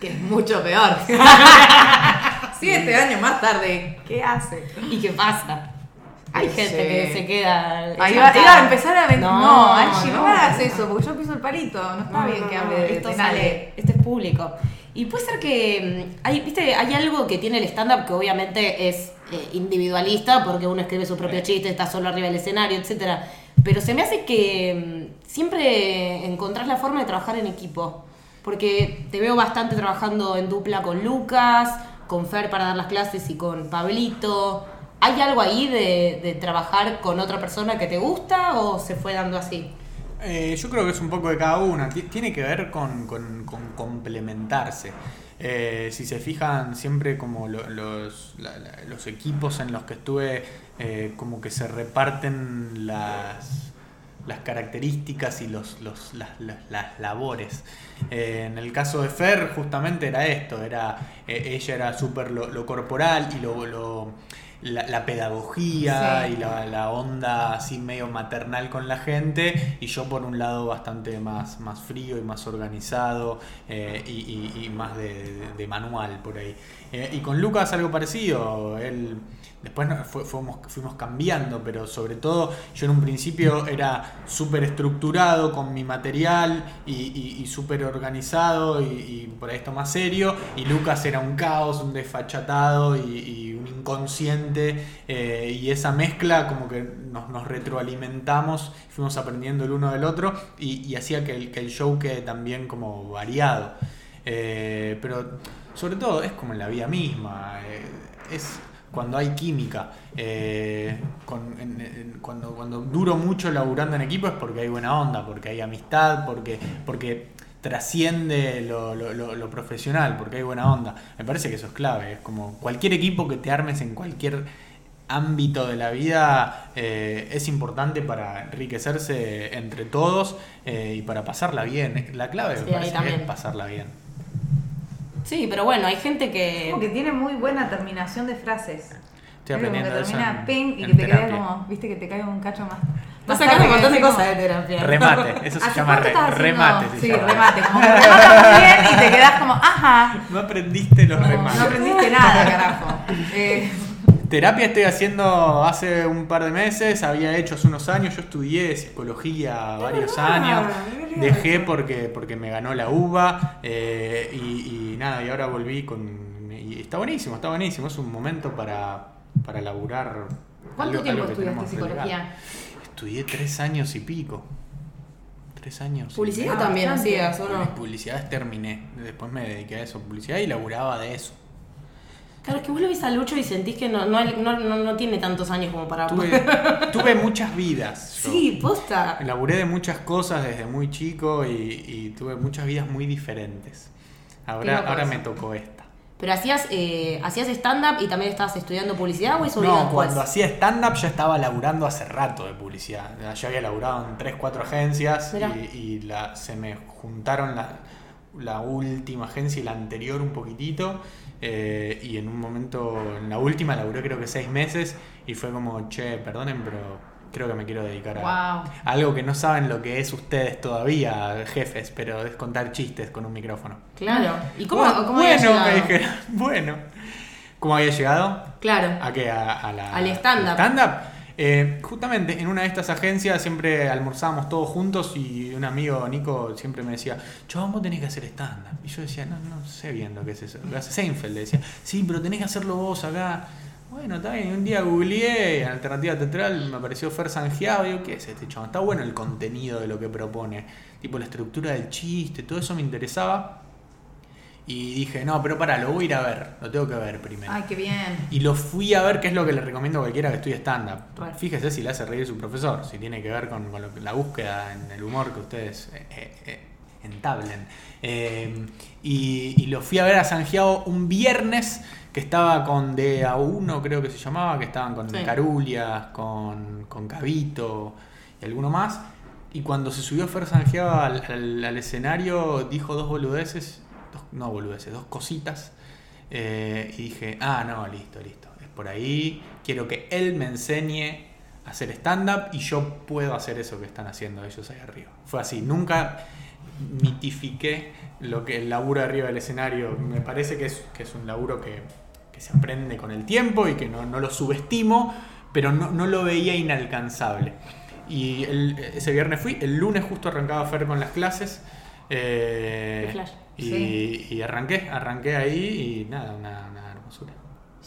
que es mucho peor. Siete años más tarde, ¿qué hace? ¿Y qué pasa? Hay Sí. gente que se queda. Ahí iba, a empezar a vender. No, No, Angie, no, no. me hagas eso, porque yo piso el palito. No está No, bien no, que no, hable de esto sale, esto es público. Y puede ser que mm, hay, viste, hay algo que tiene el stand-up que obviamente es eh, individualista, porque uno escribe su propio chiste, está solo arriba del escenario, etcétera. Pero se me hace que mm, siempre encontrás la forma de trabajar en equipo. Porque te veo bastante trabajando en dupla con Lucas, con Fer para dar las clases y con Pablito. ¿Hay algo ahí de, trabajar con otra persona que te gusta o se fue dando así? Eh, yo creo que es un poco de cada una. Ti- Tiene que ver con, complementarse. Eh, si se fijan, siempre como lo- los, equipos en los que estuve, eh, como que se reparten las, las características y los, las, labores. En el caso de Fer, justamente era esto: era ella era súper lo, corporal y lo- la, la pedagogía Sí. y la, la onda así medio maternal con la gente y yo por un lado bastante más, más frío y más organizado eh, y, y- y más de, de- de manual por ahí. Eh, y con Lucas algo parecido, él después fuimos, cambiando, pero sobre todo yo en un principio era súper estructurado con mi material y, y- y súper organizado y, y por esto más serio y Lucas era un caos, un desfachatado y, mi inconsciente eh, y esa mezcla como que nos, retroalimentamos, fuimos aprendiendo el uno del otro y, hacía que el, que show quede también como variado. Eh, pero sobre todo es como en la vida misma, eh, es cuando hay química. eh, con- en- en- cuando, cuando duro mucho laburando en equipo es porque hay buena onda, porque hay amistad, porque, porque trasciende lo, lo- lo- lo profesional, porque hay buena onda. Me parece que eso es clave. Es como cualquier equipo que te armes en cualquier ámbito de la vida eh, es importante para enriquecerse entre todos eh, y para pasarla bien. La clave Sí, me parece es pasarla bien. Sí, pero bueno, hay gente que. Como que tiene muy buena terminación de frases. Estoy Viste, como aprendiendo que eso termina en- ping y que te terapia. como, viste que te cae un cacho más. Vas sacando un montón de cosas de terapia. Remate, eso se ¿Hace llama re- remate. se Sí, llama. remate. Como que rematas bien y te quedas como, ajá. No aprendiste los No, remates. no aprendiste nada, carajo. Eh, Terapia estoy haciendo hace un par de meses, había hecho hace unos años, yo estudié psicología varios Ah, años, dejé porque, porque me ganó la uva eh, y, y nada, y ahora volví con... Y está buenísimo, está buenísimo, es un momento para, para laburar. ¿Cuánto algo- tiempo algo estudiaste psicología? Estudié tres años y pico. Tres años. y Publicidad Ah, también bastante. hacías, ¿o no? Publicidades terminé, después me dediqué a eso, publicidad y laburaba de eso. Claro, es que vos lo ves a Lucho y sentís que no, no, no, no, tiene tantos años como para. Tuve, tuve muchas vidas. yo. Sí, posta. Laburé de muchas cosas desde muy chico y, y tuve muchas vidas muy diferentes. Ahora, ahora me tocó esta. Pero hacías, eh, hacías stand-up y también estabas estudiando publicidad o eso No, cuando hacía stand-up ya estaba laburando hace rato de publicidad. Ya había laburado en 3, 4 agencias y, y la, se me juntaron la, la última agencia y la anterior un poquitito. Eh, y en un momento, en la última laburé creo que 6 meses y fue como, che, perdonen, pero creo que me quiero dedicar a, Wow. algo que no saben lo que es ustedes todavía, jefes, pero es contar chistes con un micrófono. Claro. ¿Y cómo, bueno, cómo había bueno, me dijeron, bueno. ¿Cómo había llegado? Claro. ¿A qué? A, a la, Al stand-up. stand-up. Eh, justamente en una de estas agencias siempre almorzábamos todos juntos y un amigo, Nico, siempre me decía, chabón, vos tenés que hacer stand-up. Y yo decía, no, no sé bien lo que es eso. Lo hace Seinfeld, le decía, sí, pero tenés que hacerlo vos acá. Bueno, está bien. Un día googleé en Alternativa Teatral, me apareció Fer Sangiao. Digo, ¿qué es este chabón? Está bueno el contenido de lo que propone. Tipo, la estructura del chiste, todo eso me interesaba. Y dije, no, pero para, lo voy a ir a ver. Lo tengo que ver primero. Ay, qué bien. Y lo fui a ver, que es lo que le recomiendo a cualquiera que estudie stand-up. Bueno. Fíjese si le hace reír su profesor, si tiene que ver con, con lo que- la búsqueda en el humor que ustedes eh, eh, eh, entablen. Eh, y, y lo fui a ver a Sangiao un viernes que estaba con DA1, creo que se llamaba, que estaban con Sí. Carulias, con, con Cabito y alguno más. Y cuando se subió Fer Sangiao al, al- al escenario, dijo dos boludeces, dos- no boludeces, dos cositas. Eh, y dije, ah, no, listo, listo. Es por ahí. Quiero que él me enseñe a hacer stand-up y yo puedo hacer eso que están haciendo ellos ahí arriba. Fue así. Nunca mitifiqué lo que el laburo arriba del escenario. Me parece que es, que es un laburo que, que se aprende con el tiempo y que no, no lo subestimo, pero no, no lo veía inalcanzable. Y ese viernes fui, el lunes justo arrancaba Fer con las clases. eh. Y, Sí. y arranqué, arranqué ahí y nada, una, una hermosura.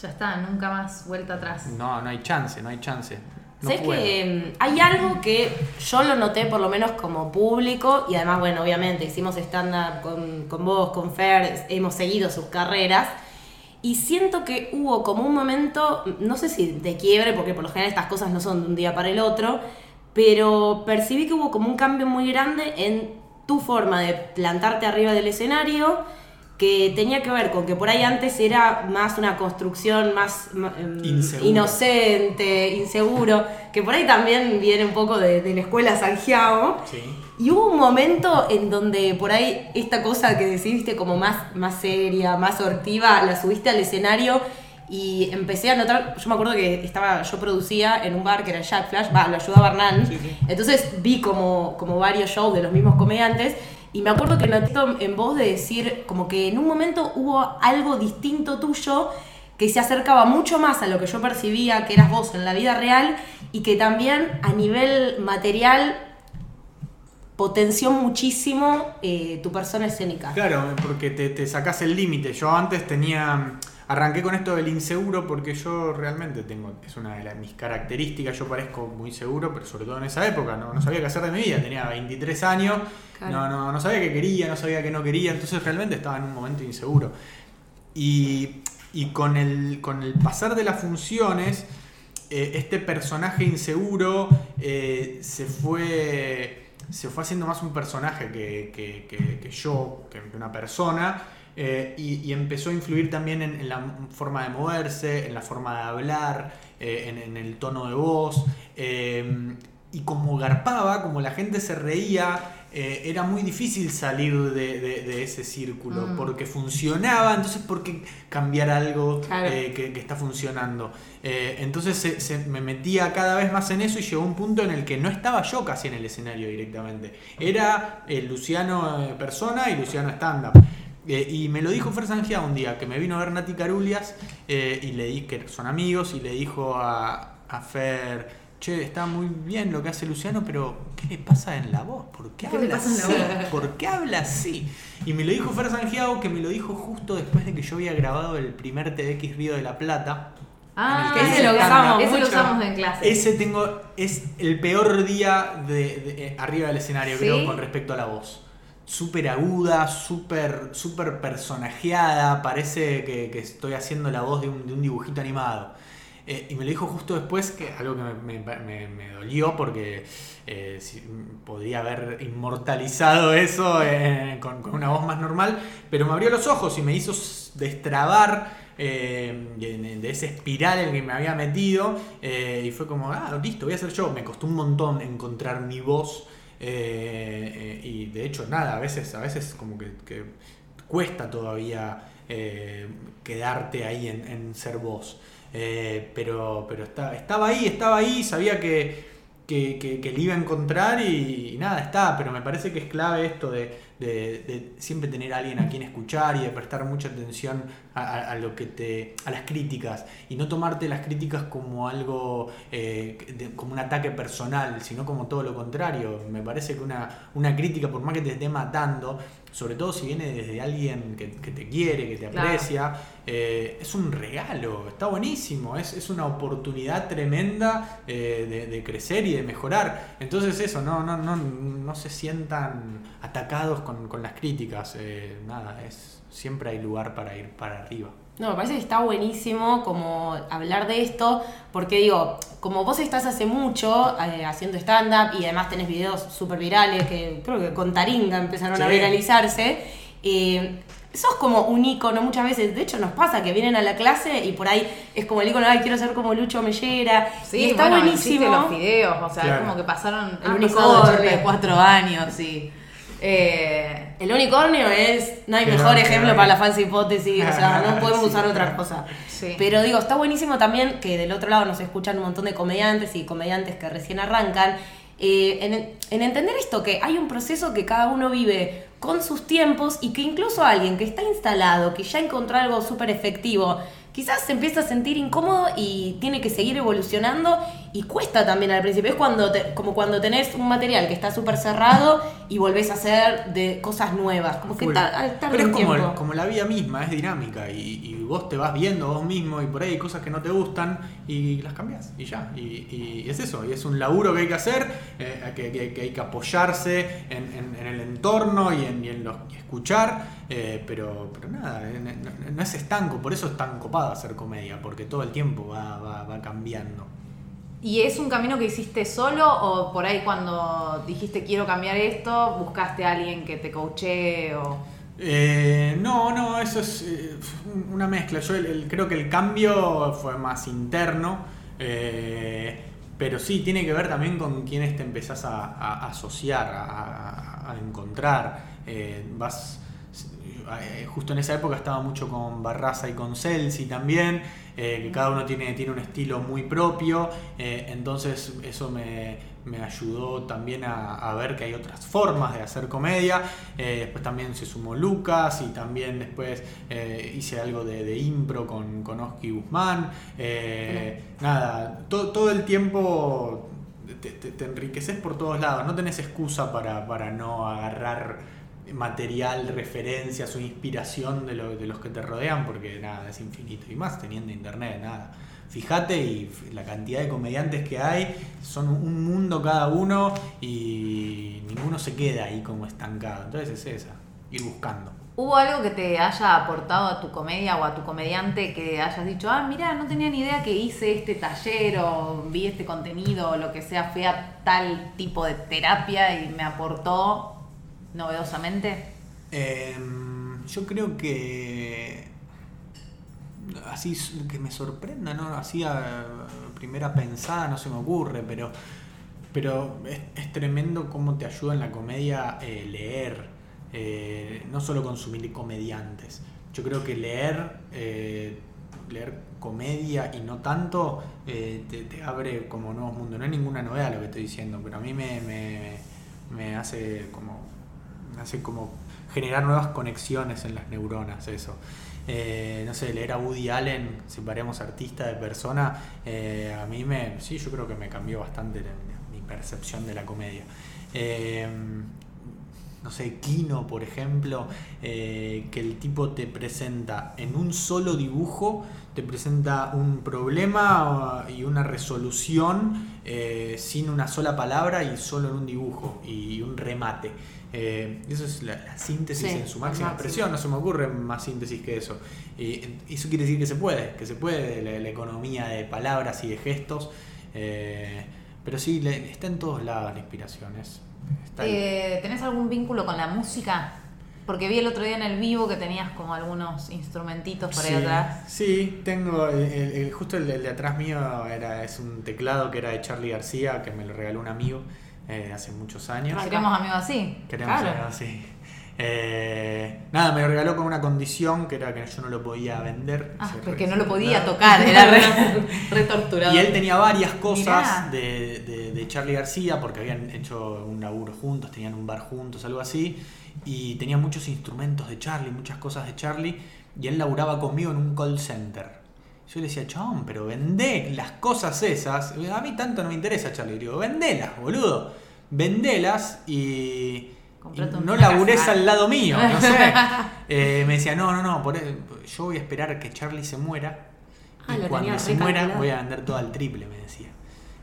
Ya está, nunca más vuelta atrás. No, no hay chance, no hay chance. No ¿Sabes puedo. que mm, hay algo que yo lo noté por lo menos como público y además, bueno, obviamente hicimos stand-up con, con vos, con Fer, hemos seguido sus carreras y siento que hubo como un momento, no sé si de quiebre, porque por lo general estas cosas no son de un día para el otro, pero percibí que hubo como un cambio muy grande en tu forma de plantarte arriba del escenario que tenía que ver con que por ahí antes era más una construcción más em, Inseguro. inocente, inseguro, que por ahí también viene un poco de, de la escuela Sangiao. Sí. Y hubo un momento en donde por ahí esta cosa que decidiste como más, más seria, más sortiva, la subiste al escenario y empecé a notar, yo me acuerdo que estaba, yo producía en un bar que era Jack Flash, va, lo ayudaba Hernán, Sí, sí. entonces vi como, como varios shows de los mismos comediantes y me acuerdo que noté en voz de decir como que en un momento hubo algo distinto tuyo que se acercaba mucho más a lo que yo percibía que eras vos en la vida real y que también a nivel material potenció muchísimo eh, tu persona escénica. Claro, porque te, te sacás el límite. Yo antes tenía. Arranqué con esto del inseguro porque yo realmente tengo, es una de mis características, yo parezco muy seguro, pero sobre todo en esa época, no, no sabía qué hacer de mi vida, tenía 23 años, no, no, no sabía qué quería, no sabía qué no quería, entonces realmente estaba en un momento inseguro. Y, con, el, con el pasar de las funciones, eh, este personaje inseguro eh, se fue se fue haciendo más un personaje que, yo, que una persona, eh, y, empezó a influir también en, la forma de moverse, en la forma de hablar, en, el tono de voz. y como garpaba, como la gente se reía, eh, era muy difícil salir de, ese círculo, mm. porque funcionaba, entonces ¿por qué cambiar algo eh, que, está funcionando? Eh, entonces se, me metía cada vez más en eso y llegó un punto en el que no estaba yo casi en el escenario directamente. Era el Luciano persona y Luciano stand-up. Y me lo dijo Fer Sangia un día, que me vino a ver Nati Carulias y le di que son amigos y le dijo a, a Fer che, está muy bien lo que hace Luciano, pero ¿qué le pasa en la voz? ¿Por qué, habla así? ¿Por qué habla así? Y me lo dijo Fer Sangiao, que me lo dijo justo después de que yo había grabado el primer TDX Río de la Plata. Ah, ese lo usamos, ese lo usamos en clase. Ese tengo, es el peor día de, eh, arriba del escenario, creo, con respecto a la voz. Súper aguda, súper super personajeada, parece que, estoy haciendo la voz de un dibujito animado. Eh, y me lo dijo justo después, que algo que me, dolió porque eh, podría haber inmortalizado eso eh, con, una voz más normal, pero me abrió los ojos y me hizo destrabar de, ese espiral en que me había metido y fue como, ah, listo, voy a ser yo. Me costó un montón encontrar mi voz y de hecho nada, a veces, a veces como que, cuesta todavía quedarte ahí en ser vos. Eh, pero pero estaba ahí, estaba ahí, sabía que, que, le iba a encontrar y, nada, está. Pero me parece que es clave esto de, de, siempre tener a alguien a quien escuchar y de prestar mucha atención a, lo que te, a las críticas y no tomarte las críticas como algo, eh, como un ataque personal, sino como todo lo contrario. Me parece que una, una crítica, por más que te esté matando, sobre todo si viene desde alguien que, te quiere, que te aprecia, eh, es un regalo, está buenísimo, es, es una oportunidad tremenda eh, de, crecer y de mejorar. Entonces eso, no, no, no, no se sientan atacados con, con las críticas, eh, nada, es, siempre hay lugar para ir para arriba. No, me parece que está buenísimo como hablar de esto, porque digo, como vos estás hace mucho eh, haciendo stand-up y además tenés videos súper virales que creo que con Taringa empezaron a viralizarse, eh, sos como un ícono muchas veces. De hecho, nos pasa que vienen a la clase y por ahí es como el ícono, ay, quiero ser como Lucho Mellera. Sí, y está buenísimo. los videos, o sea, es como que pasaron el único de cuatro años y. Eh, el unicornio es, no hay mejor ejemplo para la falsa hipótesis, o sea, no podemos usar otra cosa. Pero digo, está buenísimo también que del otro lado nos escuchan un montón de comediantes y comediantes que recién arrancan. Eh, en, en, entender esto, que hay un proceso que cada uno vive con sus tiempos y que incluso alguien que está instalado, que ya encontró algo súper efectivo, quizás se empieza a sentir incómodo y tiene que seguir evolucionando y cuesta también al principio. Es cuando como cuando tenés un material que está súper cerrado y volvés a hacer de cosas nuevas. Como que Pero es como, como, la vida misma, es dinámica y, vos te vas viendo vos mismo y por ahí hay cosas que no te gustan y las cambias y ya. Y, es eso, y es un laburo que hay que hacer, eh, que, hay que apoyarse en, el entorno y en, en los, escuchar, eh, pero, pero nada, eh, no, es estanco, por eso es tan copado hacer comedia, porque todo el tiempo va, va, cambiando. ¿Y es un camino que hiciste solo o por ahí cuando dijiste quiero cambiar esto, buscaste a alguien que te coache o... Eh, no, no, eso es una mezcla. Yo creo que el cambio fue más interno, pero sí, tiene que ver también con quienes te empezás a, asociar, a, encontrar. vas eh, justo en esa época estaba mucho con Barraza y con Celsi también, eh, que cada uno tiene, tiene un estilo muy propio, eh, entonces eso me, ayudó también a, ver que hay otras formas de hacer comedia. después también se sumó Lucas y también después hice algo de, impro con, con Oski Guzmán. Nada, todo el tiempo te, enriqueces por todos lados, no tenés excusa para, para no agarrar material, referencias o inspiración de, lo- de los que te rodean, porque nada, es infinito. Y más teniendo internet, nada. Fíjate y la cantidad de comediantes que hay, son un mundo cada uno y ninguno se queda ahí como estancado. Entonces es esa, ir buscando. ¿Hubo algo que te haya aportado a tu comedia o a tu comediante que hayas dicho, ah, mira, no tenía ni idea que hice este taller o vi este contenido o lo que sea, fui a tal tipo de terapia y me aportó novedosamente? Em, yo creo que así que me sorprenda, ¿no? Así a primera pensada no se me ocurre, pero, pero es, tremendo cómo te ayuda en la comedia eh, leer, eh, no solo consumir comediantes. Yo creo que leer, eh, leer comedia y no tanto, te, te abre como nuevos mundos. No es ninguna novedad lo que estoy diciendo, pero a mí me, me, me hace como hace como generar nuevas conexiones en las neuronas, eso. Eh, no sé, leer a Woody Allen, separemos artista de persona, eh, a mí me, sí, yo creo que me cambió bastante mi percepción de la comedia. Eh, no sé, Kino, por ejemplo, eh, que el tipo te presenta en un solo dibujo, te presenta un problema uh, y una resolución eh, sin una sola palabra y solo en un dibujo y un remate. Eh, eso es la, la síntesis Sí, en su máxima expresión, no se me ocurre más síntesis que eso. Y eso quiere decir que se puede, que se puede la, la economía de palabras y de gestos. eh, pero sí, le- está en todos lados la inspiración. es-. Eh, ¿Tenés algún vínculo con la música? Porque vi el otro día en el vivo que tenías como algunos instrumentitos por ahí sí, atrás. Sí, tengo. el- justo el, de- el de atrás mío era, es un teclado que era de Charlie García, que me lo regaló un amigo eh, hace muchos años. Queremos amigos así. Queremos Claro. algo así. Eh, nada, me lo regaló con una condición que era que yo no lo podía vender. Ah, porque no lo podía tocar, era re, re. Y él tenía varias cosas de, de, de Charlie García, porque habían hecho un laburo juntos, tenían un bar juntos, algo así, y tenía muchos instrumentos de Charlie, muchas cosas de Charlie, y él laburaba conmigo en un call center. Yo le decía, chabón, pero vendé las cosas esas. A mí tanto no me interesa, Charlie. Le digo, vendelas, boludo. Vendelas y, y Comprate un- no labures casa. al lado mío, no sé. Eh, me decía, no, no, no, por, e- yo voy a esperar a que Charlie se muera. Ah, y cuando se muera voy a vender todo al triple, me decía.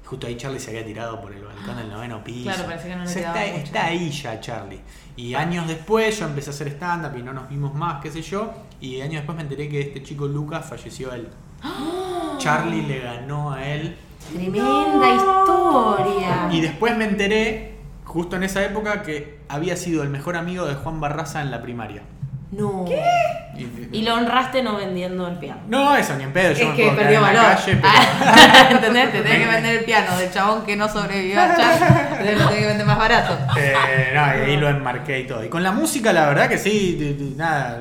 Justo ahí Charlie se había tirado por el balcón del noveno piso. Claro, parecía que no le O sea, está, mucho. está ahí ya Charlie. Y años después yo empecé a hacer stand-up y no nos vimos más, qué sé yo. Y años después me enteré que este chico Lucas falleció él. Charlie le ganó a él. Tremenda historia. Y después me enteré, justo en esa época, que había sido el mejor amigo de Juan Barraza en la primaria. No. Y- Y lo honraste no vendiendo el piano. No, eso ni en pedo. Yo Es me que perdió en la valor. calle, pero- Ah, ¿Entendés? Te tenés que vender el piano del chabón que no sobrevivió al chat. Entonces lo tenés que vender más barato. Eh, no, y ahí lo enmarqué y todo. Y con la música, la verdad que sí, nada,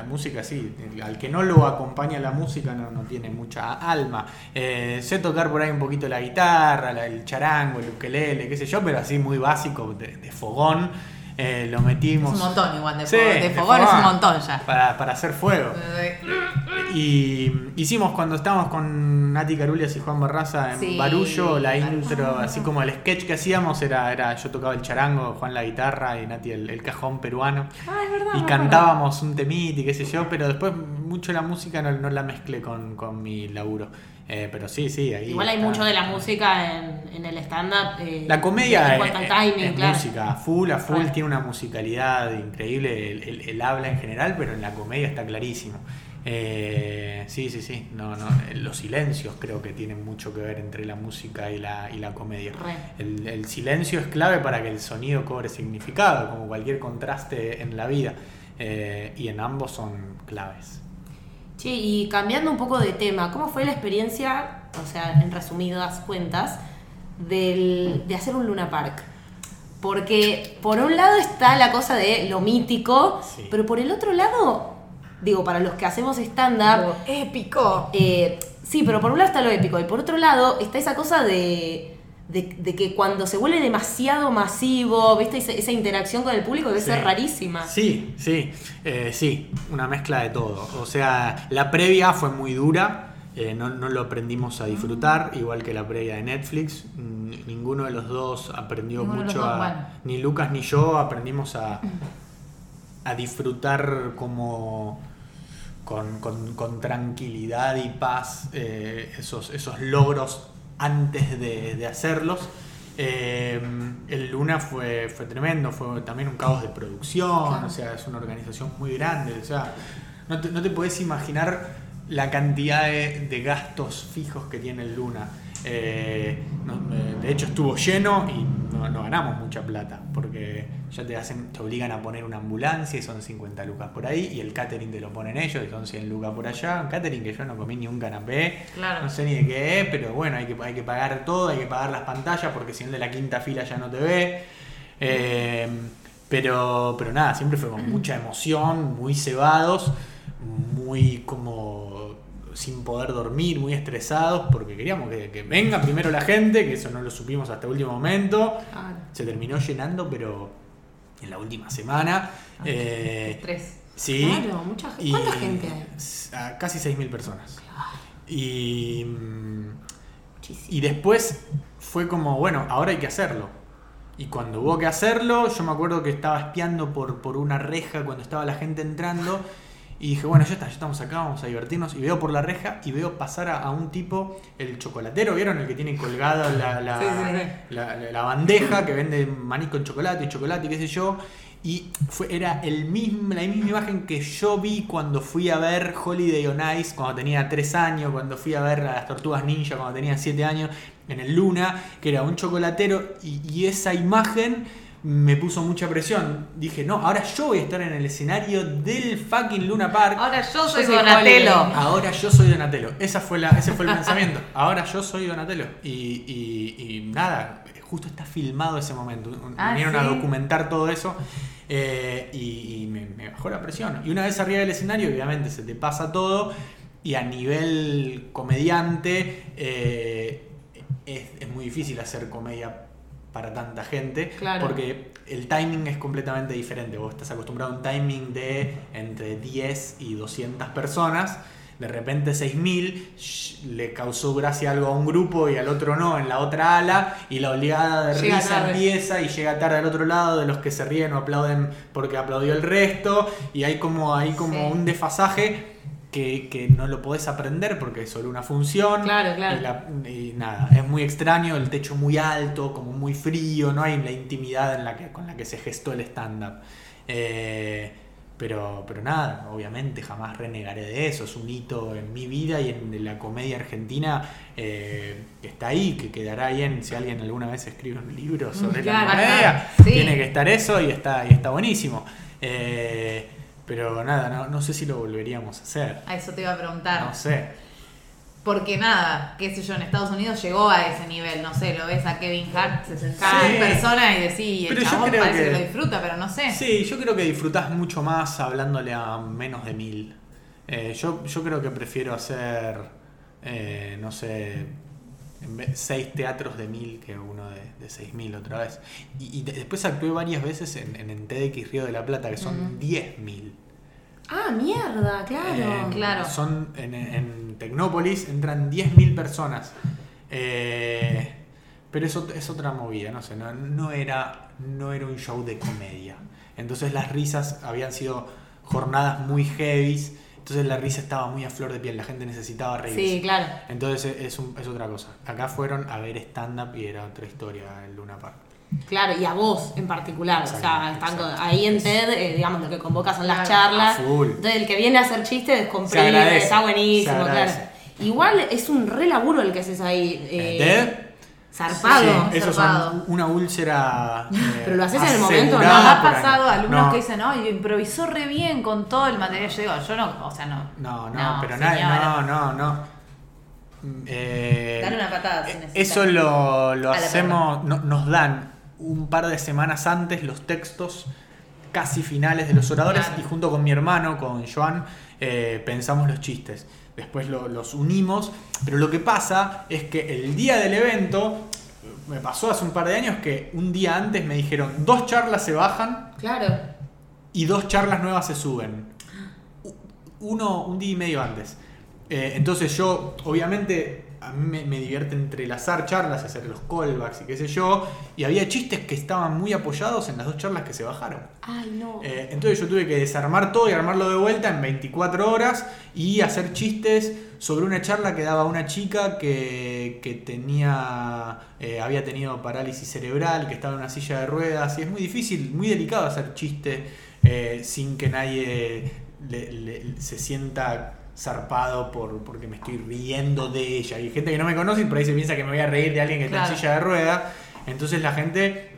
la música sí. Al que no lo acompaña la música no, tiene mucha alma. Eh, sé tocar por ahí un poquito la guitarra, el charango, el ukelele, qué sé yo, pero así muy básico, de fogón. Eh, lo Es metimos. un montón igual de, Sí, fo- de fogón, es un montón ya. Para, para hacer fuego. Y hicimos cuando estábamos con Nati Carulias y Juan Barraza en Sí, Barullo, la intro, así como el sketch que hacíamos era, era yo tocaba el charango, Juan la guitarra y Nati el, el cajón peruano. Ah, es verdad. Y cantábamos un temite y qué sé yo, pero después mucho la música no, no la mezclé con, con mi laburo. Eh, pero sí, sí, ahí. Igual hay está. mucho de la música en, en el stand-up. eh, La comedia en es, timing, es claro. música, a full, a full, Claro. tiene una musicalidad increíble, el, el- el habla en general, pero en la comedia está clarísimo. Eh, sí, sí, sí, no, no, los silencios creo que tienen mucho que ver entre la música y la, y la comedia. El, el silencio es clave para que el sonido cobre significado, como cualquier contraste en la vida, y en ambos son claves. Che, y cambiando un poco de tema, ¿cómo fue la experiencia, o sea, en resumidas cuentas, del, de hacer un Luna Park? Porque por un lado está la cosa de lo mítico, Sí. pero por el otro lado, digo, para los que hacemos stand-up, épico. eh, sí, pero por un lado está lo épico y por otro lado está esa cosa de, de, de que cuando se vuelve demasiado masivo, ¿viste? Esa, esa interacción con el público debe Sí. ser rarísima. Sí, sí, eh, sí, una mezcla de todo. O sea, la previa fue muy dura, eh, no, no lo aprendimos a disfrutar, igual que la previa de Netflix. Mm, Ninguno de los dos aprendió Ninguno mucho dos, a. bueno. Ni Lucas ni yo aprendimos a, a disfrutar como con, con- con tranquilidad y paz eh, esos, esos logros antes de, de hacerlos. Eh, el Luna fue, fue tremendo, fue también un caos de producción, Claro. o sea, es una organización muy grande, o sea, no te, no te podés imaginar la cantidad de, de gastos fijos que tiene el Luna. Eh, no, eh, de hecho estuvo lleno y no, no ganamos mucha plata, porque ya te hacen, te obligan a poner una ambulancia y son 50 lucas por ahí, y el catering te lo ponen ellos y son 100 lucas por allá. Un catering que yo no comí ni un canapé, Claro. no sé ni de qué es, pero bueno, hay que, hay que pagar todo, hay que pagar las pantallas porque si el de la quinta fila ya no te ve. Eh, pero, pero nada, siempre fue con mucha emoción, muy cebados, muy como sin poder dormir, muy estresados, porque queríamos que, que venga primero la gente, que eso no lo supimos hasta el último momento. Claro. Se terminó llenando, pero en la última semana. Eh, Estrés. sí. Claro, mucha gente. Y- ¿Cuánta gente hay? Casi 6.000 personas. Y, mm, Muchísimo. y después fue como, bueno, ahora hay que hacerlo. Y cuando hubo que hacerlo, yo me acuerdo que estaba espiando por, por una reja cuando estaba la gente entrando. Y dije, bueno, ya está, ya estamos acá, vamos a divertirnos. Y veo por la reja y veo pasar a, a un tipo, el chocolatero, ¿vieron? El que tiene colgada la, la- Sí, sí, sí. la- la- la bandeja que vende maní con chocolate y chocolate y qué sé yo. Y fue, era el mismo, la misma imagen que yo vi cuando fui a ver Holiday on Ice cuando tenía 3 años, cuando fui a ver a las Tortugas Ninja cuando tenía 7 años en el Luna, que era un chocolatero y, y esa imagen me puso mucha presión. Dije, no, ahora yo voy a estar en el escenario del fucking Luna Park. Ahora yo soy soy Donatello. Ahora yo soy Donatello. Esa fue la, ese fue el pensamiento. Ahora yo soy Donatello. Y, y- y nada, justo está filmado ese momento. Ah, Vinieron a documentar todo eso. eh, y y me, me bajó la presión. Y una vez arriba del escenario, obviamente se te pasa todo. Y a nivel comediante, eh, es, es muy difícil hacer comedia para tanta gente. Claro. Porque el timing es completamente diferente. Vos estás acostumbrado a un timing de entre 10 y 200 personas. De repente 6.000 sh- le causó gracia algo a un grupo y al otro no, en la otra ala, y la oleada de Llega risa tarde. empieza y llega tarde al otro lado de los que se ríen o aplauden porque aplaudió el resto, y hay como, hay como Sí. un desfasaje que, que no lo podés aprender porque es solo una función. Claro, claro. Y, la- y nada, es muy extraño, el techo muy alto, como muy frío, no hay la intimidad en la que, con la que se gestó el stand-up. Eh, pero, pero nada, obviamente jamás renegaré de eso, es un hito en mi vida y en la comedia argentina eh, que está ahí, que quedará ahí en si alguien alguna vez escribe un libro sobre Claro, la comedia, sí. tiene que estar eso y está, y está buenísimo. Eh, pero nada, no, no sé si lo volveríamos a hacer. A eso te iba a preguntar. No sé. Porque nada, qué sé yo, en Estados Unidos llegó a ese nivel, no sé, lo ves a Kevin Hart, 60 Sí. personas y decís, el Pero yo chabón creo parece que... que- lo disfruta, pero no sé. Sí, yo creo que disfrutás mucho más hablándole a menos de mil. Eh, yo, yo creo que prefiero hacer, eh, no sé, en seis teatros de mil que uno de, de seis mil otra vez. Y, y de- después actué varias veces en, en, en TDX Río de la Plata, que son diez mil. Ah, mierda, claro. Eh, claro. Son en, en Tecnópolis entran 10.000 personas. Eh, pero eso es otra movida, no sé, no, no era, no era un show de comedia. Entonces las risas habían sido jornadas muy heavies, entonces la risa estaba muy a flor de piel, la gente necesitaba reírse. Sí, claro. Entonces es, un- es otra cosa. Acá fueron a ver stand-up y era otra historia el Luna Park. Claro, y a vos en particular. o sea, están exacto. ahí en TED, eh, digamos, lo que convoca son las Claro, charlas. a full. Entonces, el que viene a hacer chistes descomprime, está buenísimo, claro. Igual es un re laburo el que haces ahí. eh, ¿TED? Zarpado. Sí, esos zarpado. son una úlcera. eh, Pero lo haces en el momento, ¿no? ha pasado alumnos No, que dicen, no, improvisó re bien con todo el material. Yo digo, yo no, o sea, no. No, no, No, pero nadie, no, no, no. Mm, eh, Dale una patada si eh, necesitas. Eso lo, lo hacemos, no- nos dan un par de semanas antes los textos casi finales de los oradores Claro. y junto con mi hermano, con Joan, eh, pensamos los chistes. Después lo- los unimos, pero lo que pasa es que el día del evento, me pasó hace un par de años que un día antes me dijeron, dos charlas se bajan Claro. y dos charlas nuevas se suben. Uno, un día y medio antes. Eh, entonces yo, obviamente, a mí me, me divierte entrelazar charlas, hacer los callbacks y qué sé yo. Y había chistes que estaban muy apoyados en las dos charlas que se bajaron. Ay, no. Eh, entonces yo tuve que desarmar todo y armarlo de vuelta en 24 horas y hacer chistes sobre una charla que daba una chica que, que tenía, eh, había tenido parálisis cerebral, que estaba en una silla de ruedas y es muy difícil, muy delicado hacer chistes eh, sin que nadie le- le- se sienta zarpado por, porque me estoy riendo de ella. Y hay gente que no me conoce y por ahí se piensa que me voy a reír de alguien que está en silla de ruedas. Entonces la gente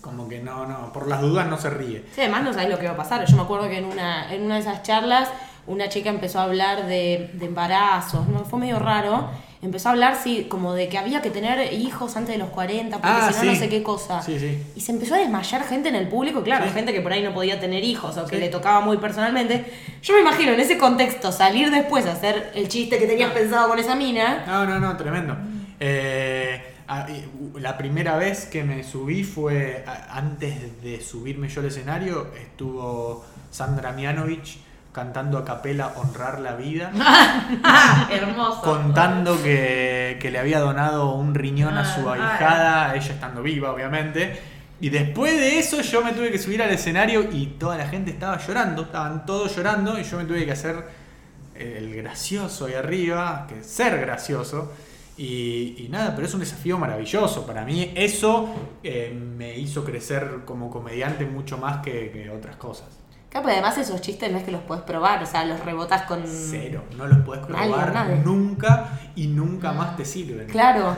como que no, no, por las dudas no se ríe. Sí, además no sabes lo que va a pasar. Yo me acuerdo que en una, en una de esas charlas una chica empezó a hablar de, de embarazos, ¿no? Fue medio raro. Empezó a hablar, sí, como de que había que tener hijos antes de los 40, porque Ah, si no, sí. no sé qué cosa. Sí, sí. Y se empezó a desmayar gente en el público, claro, gente que por ahí no podía tener hijos o que le tocaba muy personalmente. Yo me imagino en ese contexto salir después a hacer el chiste que tenías pensado con esa mina. No, no, no, tremendo. Eh, la primera vez que me subí fue antes de subirme yo al escenario, estuvo Sandra Mianovich cantando a capela Honrar la Vida, Hermoso. contando que, que le había donado un riñón a su Ah, ahijada, ella estando viva, obviamente. Y después de eso yo me tuve que subir al escenario y toda la gente estaba llorando, estaban todos llorando y yo me tuve que hacer el gracioso ahí arriba, que ser gracioso. Y, y nada, pero es un desafío maravilloso. Para mí eso eh, me hizo crecer como comediante mucho más que, que otras cosas. Claro, pero además esos chistes no es que los puedes probar, o sea, los rebotas con... Cero, no los puedes probar nadie. nunca y nunca más te sirven. Claro,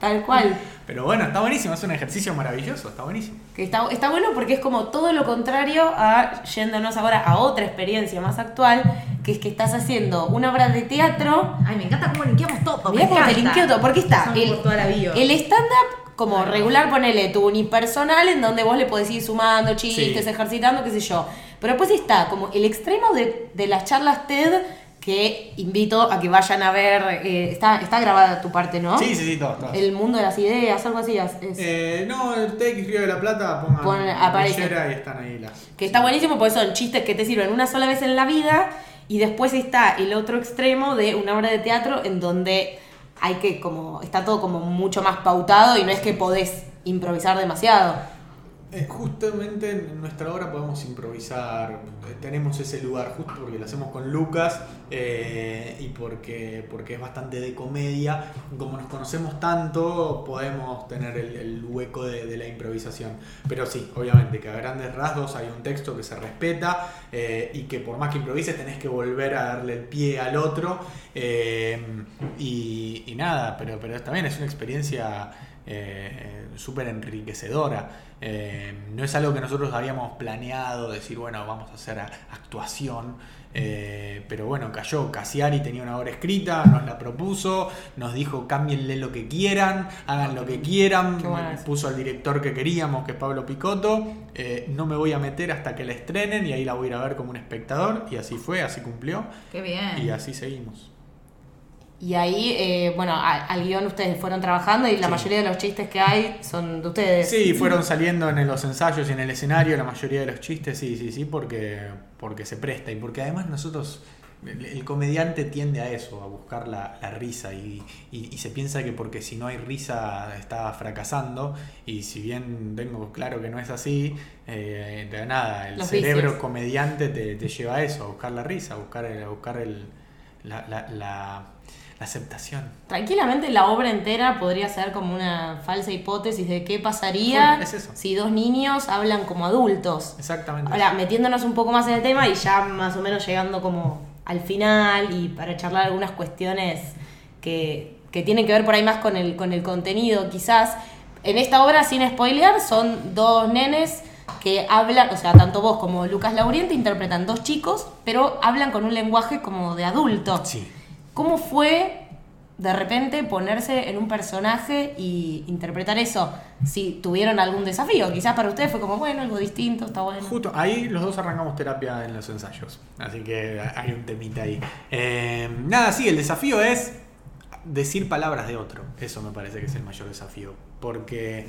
tal cual. Pero bueno, está buenísimo, es un ejercicio maravilloso, está buenísimo. Que está, está bueno porque es como todo lo contrario a yéndonos ahora a otra experiencia más actual, que es que estás haciendo una obra de teatro. Ay, me encanta cómo linkeamos todo. Mirá me cómo te linkeo todo, porque está el, por toda la bio. el stand-up como regular, ponele tu unipersonal, en donde vos le podés ir sumando chistes, Sí. ejercitando, qué sé yo. Pero después está como el extremo de, de las charlas TED, que invito a que vayan a ver. eh, está, está grabada tu parte, ¿no? Sí, sí, sí, todo. todo. El mundo de las ideas, algo así. es- Eh, no, el TX Río de la Plata, pongan Pon- aparece. Y están ahí las. Que está buenísimo porque son chistes que te sirven una sola vez en la vida y después está el otro extremo de una obra de teatro en donde hay que como está todo como mucho más pautado y no es que podés improvisar demasiado. Justamente en nuestra obra podemos improvisar, eh, tenemos ese lugar justo porque lo hacemos con Lucas eh, y porque, porque es bastante de comedia. Como nos conocemos tanto, podemos tener el, hueco de, la improvisación. Pero sí, obviamente que a grandes rasgos hay un texto que se respeta eh, y que por más que improvises tenés que volver a darle el pie al otro. y, nada, pero, pero también es una experiencia súper enriquecedora. Eh, no es algo que nosotros habíamos planeado, decir, bueno, vamos a hacer actuación. eh, pero bueno, cayó. Casiari tenía una obra escrita, nos la propuso, nos dijo cámbienle lo que quieran, hagan lo que quieran. Puso al director que queríamos, que es Pablo Picotto. eh, no me voy a meter hasta que la estrenen y ahí la voy a ir a ver como un espectador. Y así fue, así cumplió. Qué bien. Y así seguimos. Y ahí, eh, bueno, a- al guion ustedes fueron trabajando y la Sí. mayoría de los chistes que hay son de ustedes. Sí, fueron saliendo en los ensayos y en el escenario la mayoría de los chistes, sí, sí, sí, porque, porque se presta y porque además nosotros, el, el comediante tiende a eso, a buscar la, la risa y, y- y se piensa que porque si no hay risa está fracasando y si bien tengo claro que no es así, eh, de nada, el Los cerebro vicios. comediante te, te lleva a eso, a buscar la risa, a buscar, el- a buscar el, la, la- la- la aceptación. Tranquilamente la obra entera podría ser como una falsa hipótesis de qué pasaría Sí, es eso. si dos niños hablan como adultos. Exactamente. Ahora, metiéndonos un poco más en el tema y ya más o menos llegando como al final y para charlar algunas cuestiones que, que tienen que ver por ahí más con el, con el contenido, quizás. En esta obra, sin spoilear, son dos nenes que hablan, o sea, tanto vos como Lucas Lauriente interpretan dos chicos, pero hablan con un lenguaje como de adulto. Sí. ¿Cómo fue de repente ponerse en un personaje y interpretar eso? Si tuvieron algún desafío, quizás para ustedes fue como, bueno, algo distinto, está bueno. Justo ahí los dos arrancamos terapia en los ensayos. Así que hay un temita ahí. Eh, nada, sí, el desafío es decir palabras de otro. Eso me parece que es el mayor desafío. Porque,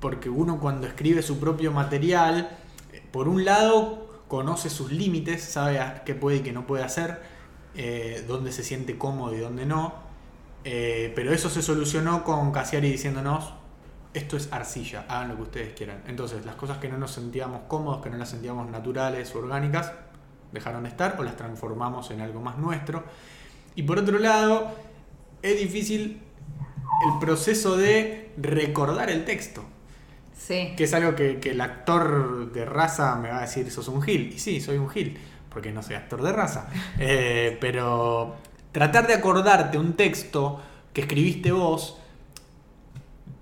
porque uno cuando escribe su propio material, eh, por un lado conoce sus límites, sabe qué puede y qué no puede hacer, eh, dónde se siente cómodo y dónde no. Eh, pero eso se solucionó con Cassiari diciéndonos, esto es arcilla, hagan lo que ustedes quieran. Entonces, las cosas que no nos sentíamos cómodos, que no las sentíamos naturales o orgánicas, dejaron de estar o las transformamos en algo más nuestro. Y por otro lado, es difícil el proceso de recordar el texto. Sí. Que es algo que, que el actor de raza me va a decir, sos un gil. Y sí, soy un gil, porque no soy actor de raza. Eh, pero tratar de acordarte un texto que escribiste vos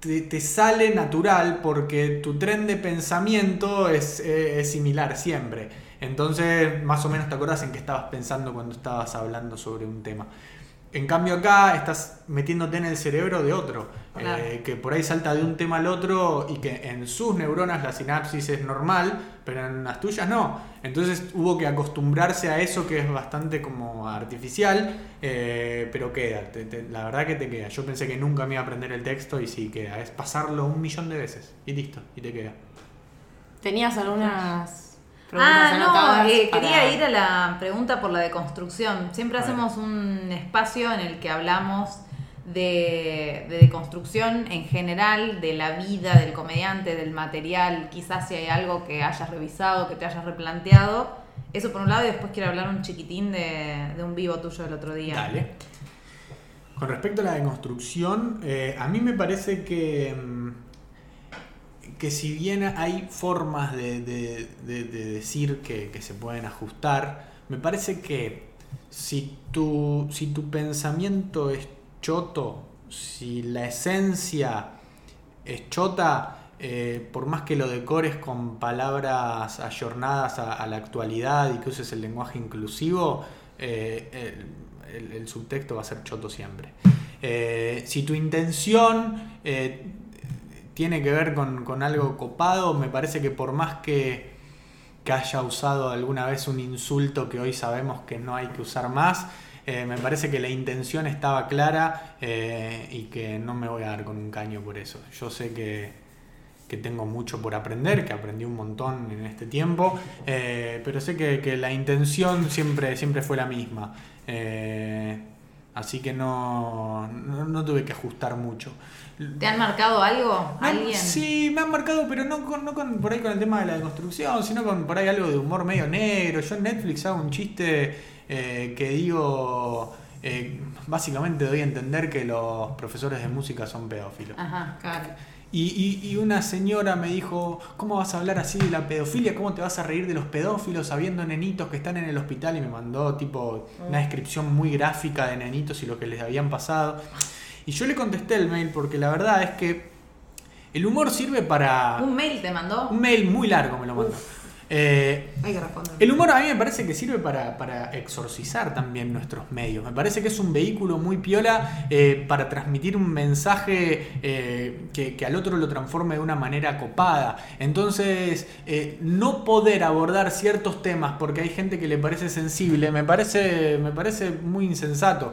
te, sale natural porque tu tren de pensamiento es, eh, es similar siempre. Entonces, más o menos te acordás en qué estabas pensando cuando estabas hablando sobre un tema. En cambio acá estás metiéndote en el cerebro de otro, Claro. eh, que por ahí salta de un tema al otro y que en sus neuronas la sinapsis es normal, pero en las tuyas no. Entonces hubo que acostumbrarse a eso que es bastante como artificial, eh, pero queda, te- te- la verdad que te queda. Yo pensé que nunca me iba a aprender el texto y sí queda, es pasarlo un millón de veces y listo, y te queda. ¿Tenías algunas preguntas Ah, no, eh, para- quería ir a la pregunta por la deconstrucción. Siempre hacemos un espacio en el que hablamos de, de deconstrucción en general, de la vida del comediante, del material, quizás si hay algo que hayas revisado, que te hayas replanteado. Eso por un lado, y después quiero hablar un chiquitín de, de un vivo tuyo del otro día. Dale. Con respecto a la deconstrucción, eh, a mí me parece que, mm, que si bien hay formas de, de- de- de decir que, que se pueden ajustar, me parece que si tu, si tu pensamiento es choto, si la esencia es chota, eh, por más que lo decores con palabras ayornadas a, la actualidad y que uses el lenguaje inclusivo, eh, el, el- subtexto va a ser choto siempre. Eh, si tu intención tiene que ver con, con algo copado, me parece que por más que, que haya usado alguna vez un insulto que hoy sabemos que no hay que usar más, eh, me parece que la intención estaba clara eh, y que no me voy a dar con un caño por eso. Yo sé que, que tengo mucho por aprender, que aprendí un montón en este tiempo, eh, pero sé que, que la intención siempre, siempre fue la misma. Así que no, no, no tuve que ajustar mucho. ¿Te han marcado algo? ¿Alguien? Sí, me han marcado, pero no, con, no con, por ahí con el tema de la deconstrucción, sino con por ahí algo de humor medio negro. Yo en Netflix hago un chiste eh, que digo, eh, básicamente doy a entender que los profesores de música son pedófilos. Ajá. Claro. Y, y- y una señora me dijo, ¿cómo vas a hablar así de la pedofilia? ¿Cómo te vas a reír de los pedófilos sabiendo nenitos que están en el hospital? Y me mandó tipo una descripción muy gráfica de nenitos y lo que les habían pasado. Y yo le contesté el mail porque la verdad es que el humor sirve para... ¿Un mail te mandó? Un mail muy largo me lo mandó. Eh, Hay que responder. el humor a mí me parece que sirve para, para exorcizar también nuestros medios. Me parece que es un vehículo muy piola eh, para transmitir un mensaje eh, que, que al otro lo transforme de una manera copada. Entonces, no poder abordar ciertos temas porque hay gente que le parece sensible, me parece, me parece muy insensato.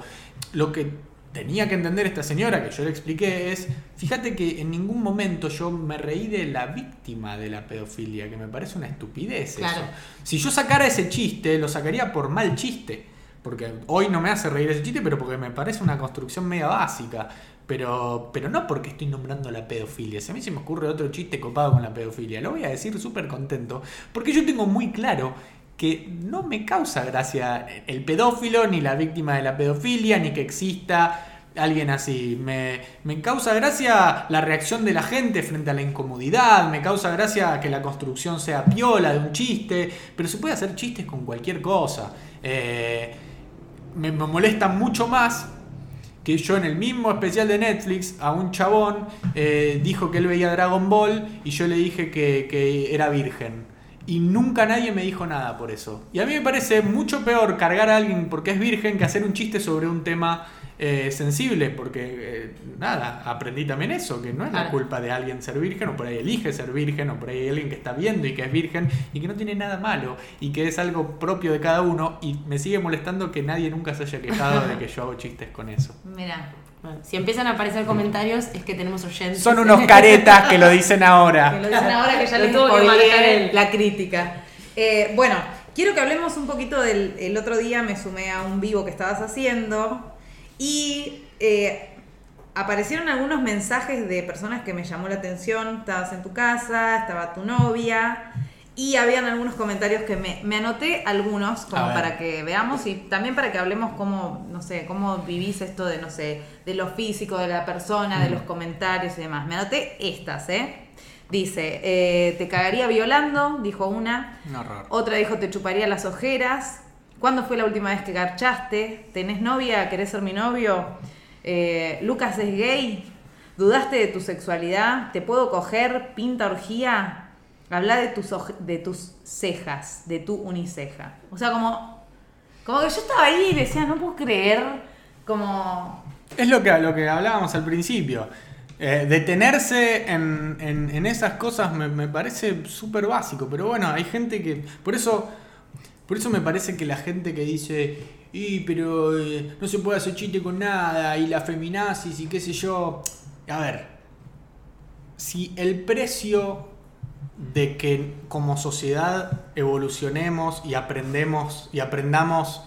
Lo que tenía que entender esta señora, que yo le expliqué, es, fíjate que en ningún momento yo me reí de la víctima de la pedofilia, que me parece una estupidez Claro. eso. Si yo sacara ese chiste, lo sacaría por mal chiste. Porque hoy no me hace reír ese chiste, pero porque me parece una construcción media básica. Pero, pero no porque estoy nombrando la pedofilia. Si a mí se me ocurre otro chiste copado con la pedofilia, lo voy a decir súper contento. Porque yo tengo muy claro que no me causa gracia el pedófilo, ni la víctima de la pedofilia, ni que exista alguien así. Me, me causa gracia la reacción de la gente frente a la incomodidad, me causa gracia que la construcción sea piola de un chiste, pero se puede hacer chistes con cualquier cosa. Eh, me, molesta mucho más que yo en el mismo especial de Netflix a un chabón eh, dijo que él veía Dragon Ball y yo le dije que, que era virgen. Y nunca nadie me dijo nada por eso. Y a mí me parece mucho peor cargar a alguien porque es virgen que hacer un chiste sobre un tema eh, sensible. Porque, eh, nada, aprendí también eso, que no es la culpa de alguien ser virgen, o por ahí elige ser virgen, o por ahí hay alguien que está viendo y que es virgen y que no tiene nada malo y que es algo propio de cada uno. Y me sigue molestando que nadie nunca se haya quejado de que yo hago chistes con eso. Mira. Bueno, si empiezan a aparecer comentarios, es que tenemos oyentes. Son unos caretas que lo dicen Que ahora. lo dicen ahora que ya Lo les tuvo que manejar él. la crítica. Eh, bueno, quiero que hablemos un poquito del el otro día me sumé a un vivo que estabas haciendo Y eh, aparecieron algunos mensajes de personas que me llamó la atención. Estabas en tu casa, estaba tu novia. Y habían algunos comentarios que me, me anoté algunos como para que veamos y también para que hablemos cómo, no sé, cómo vivís esto de, no sé, de lo físico de la persona, de los comentarios y demás. Me anoté estas, ¿eh? Dice, eh, te cagaría violando, dijo una. Un horror. Otra dijo, te chuparía las ojeras. ¿Cuándo fue la última vez que garchaste? ¿Tenés novia? ¿Querés ser mi novio? Eh, ¿Lucas es gay? ¿Dudaste de tu sexualidad? ¿Te puedo coger? ¿Pinta orgía? Habla de tus, de tus cejas, de tu uniceja. O sea, como, como que yo estaba ahí y decía, no puedo creer, como... Es lo que, lo que hablábamos al principio. Eh, detenerse en, en- en esas cosas me, me parece súper básico, pero bueno, hay gente que... Por eso, por eso me parece que la gente que dice, y pero eh, no se puede hacer chiste con nada, y la feminazis y qué sé yo... A ver, si el precio de que como sociedad evolucionemos y aprendemos y aprendamos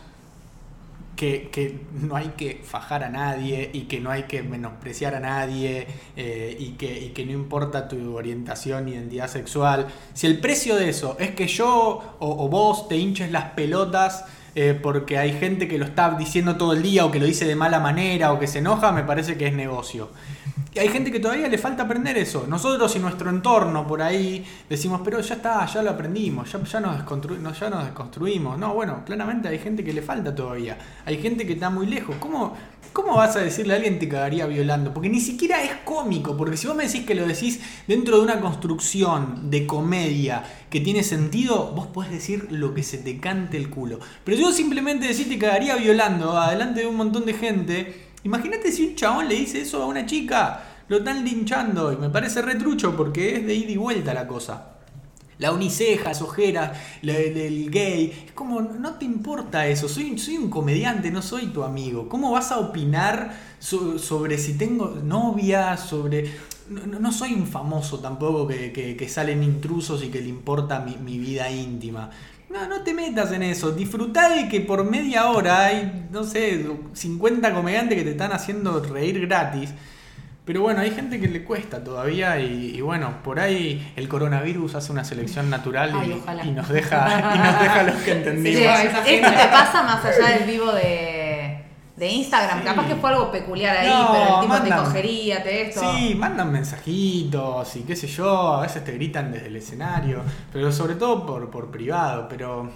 que, que no hay que fajar a nadie y que no hay que menospreciar a nadie eh, y, que, y que no importa tu orientación identidad sexual. Si el precio de eso es que yo o vos te hinches las pelotas eh, porque hay gente que lo está diciendo todo el día o que lo dice de mala manera o que se enoja, me parece que es negocio. Y hay gente que todavía le falta aprender eso. Nosotros y nuestro entorno por ahí decimos, pero ya está, ya lo aprendimos, ya, ya, nos, no, ya nos desconstruimos. No, bueno, claramente hay gente que le falta todavía. Hay gente que está muy lejos. ¿Cómo, ¿Cómo vas a decirle a alguien te cagaría violando? Porque ni siquiera es cómico. Porque si vos me decís que lo decís dentro de una construcción de comedia que tiene sentido, vos podés decir lo que se te cante el culo. Pero vos simplemente decís te cagaría violando adelante de un montón de gente, imagínate si un chabón le dice eso a una chica, lo están linchando y me parece retrucho porque es de ida y vuelta la cosa. La uniceja, las ojeras, el, gay. Es como, no te importa eso. Soy, soy un comediante, no soy tu amigo. ¿Cómo vas a opinar so- sobre si tengo novia? Sobre. No, no- soy un famoso tampoco que, que- que salen intrusos y que le importa mi, mi vida íntima. No, no te metas en eso. Disfrutá de que por media hora hay, no sé, 50 comediantes que te están haciendo reír gratis. Pero bueno, hay gente que le cuesta todavía y, y bueno, por ahí el coronavirus hace una selección natural Ay, y, nos deja y nos deja los que Sí, entendimos. esto te pasa más allá del vivo de, de Instagram. Sí. Capaz que fue algo peculiar ahí, No, pero el tipo te mandan- cogería, te esto. Sí, mandan mensajitos y qué sé yo, a veces te gritan desde el escenario, pero sobre todo por, por privado, pero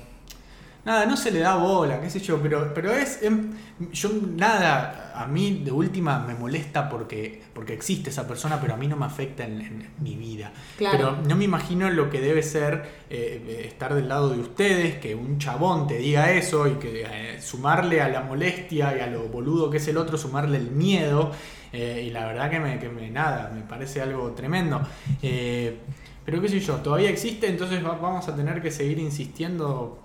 nada, no se le da bola, qué sé yo, pero, pero es, em, yo nada, a mí de última me molesta porque, porque existe esa persona, pero a mí no me afecta en, en mi vida. Claro. Pero no me imagino lo que debe ser eh, estar del lado de ustedes, que un chabón te diga eso y que eh, sumarle a la molestia y a lo boludo que es el otro, sumarle el miedo. eh, y la verdad que me, que me nada, me parece algo tremendo. Eh, pero qué sé yo, todavía existe, entonces va- vamos a tener que seguir insistiendo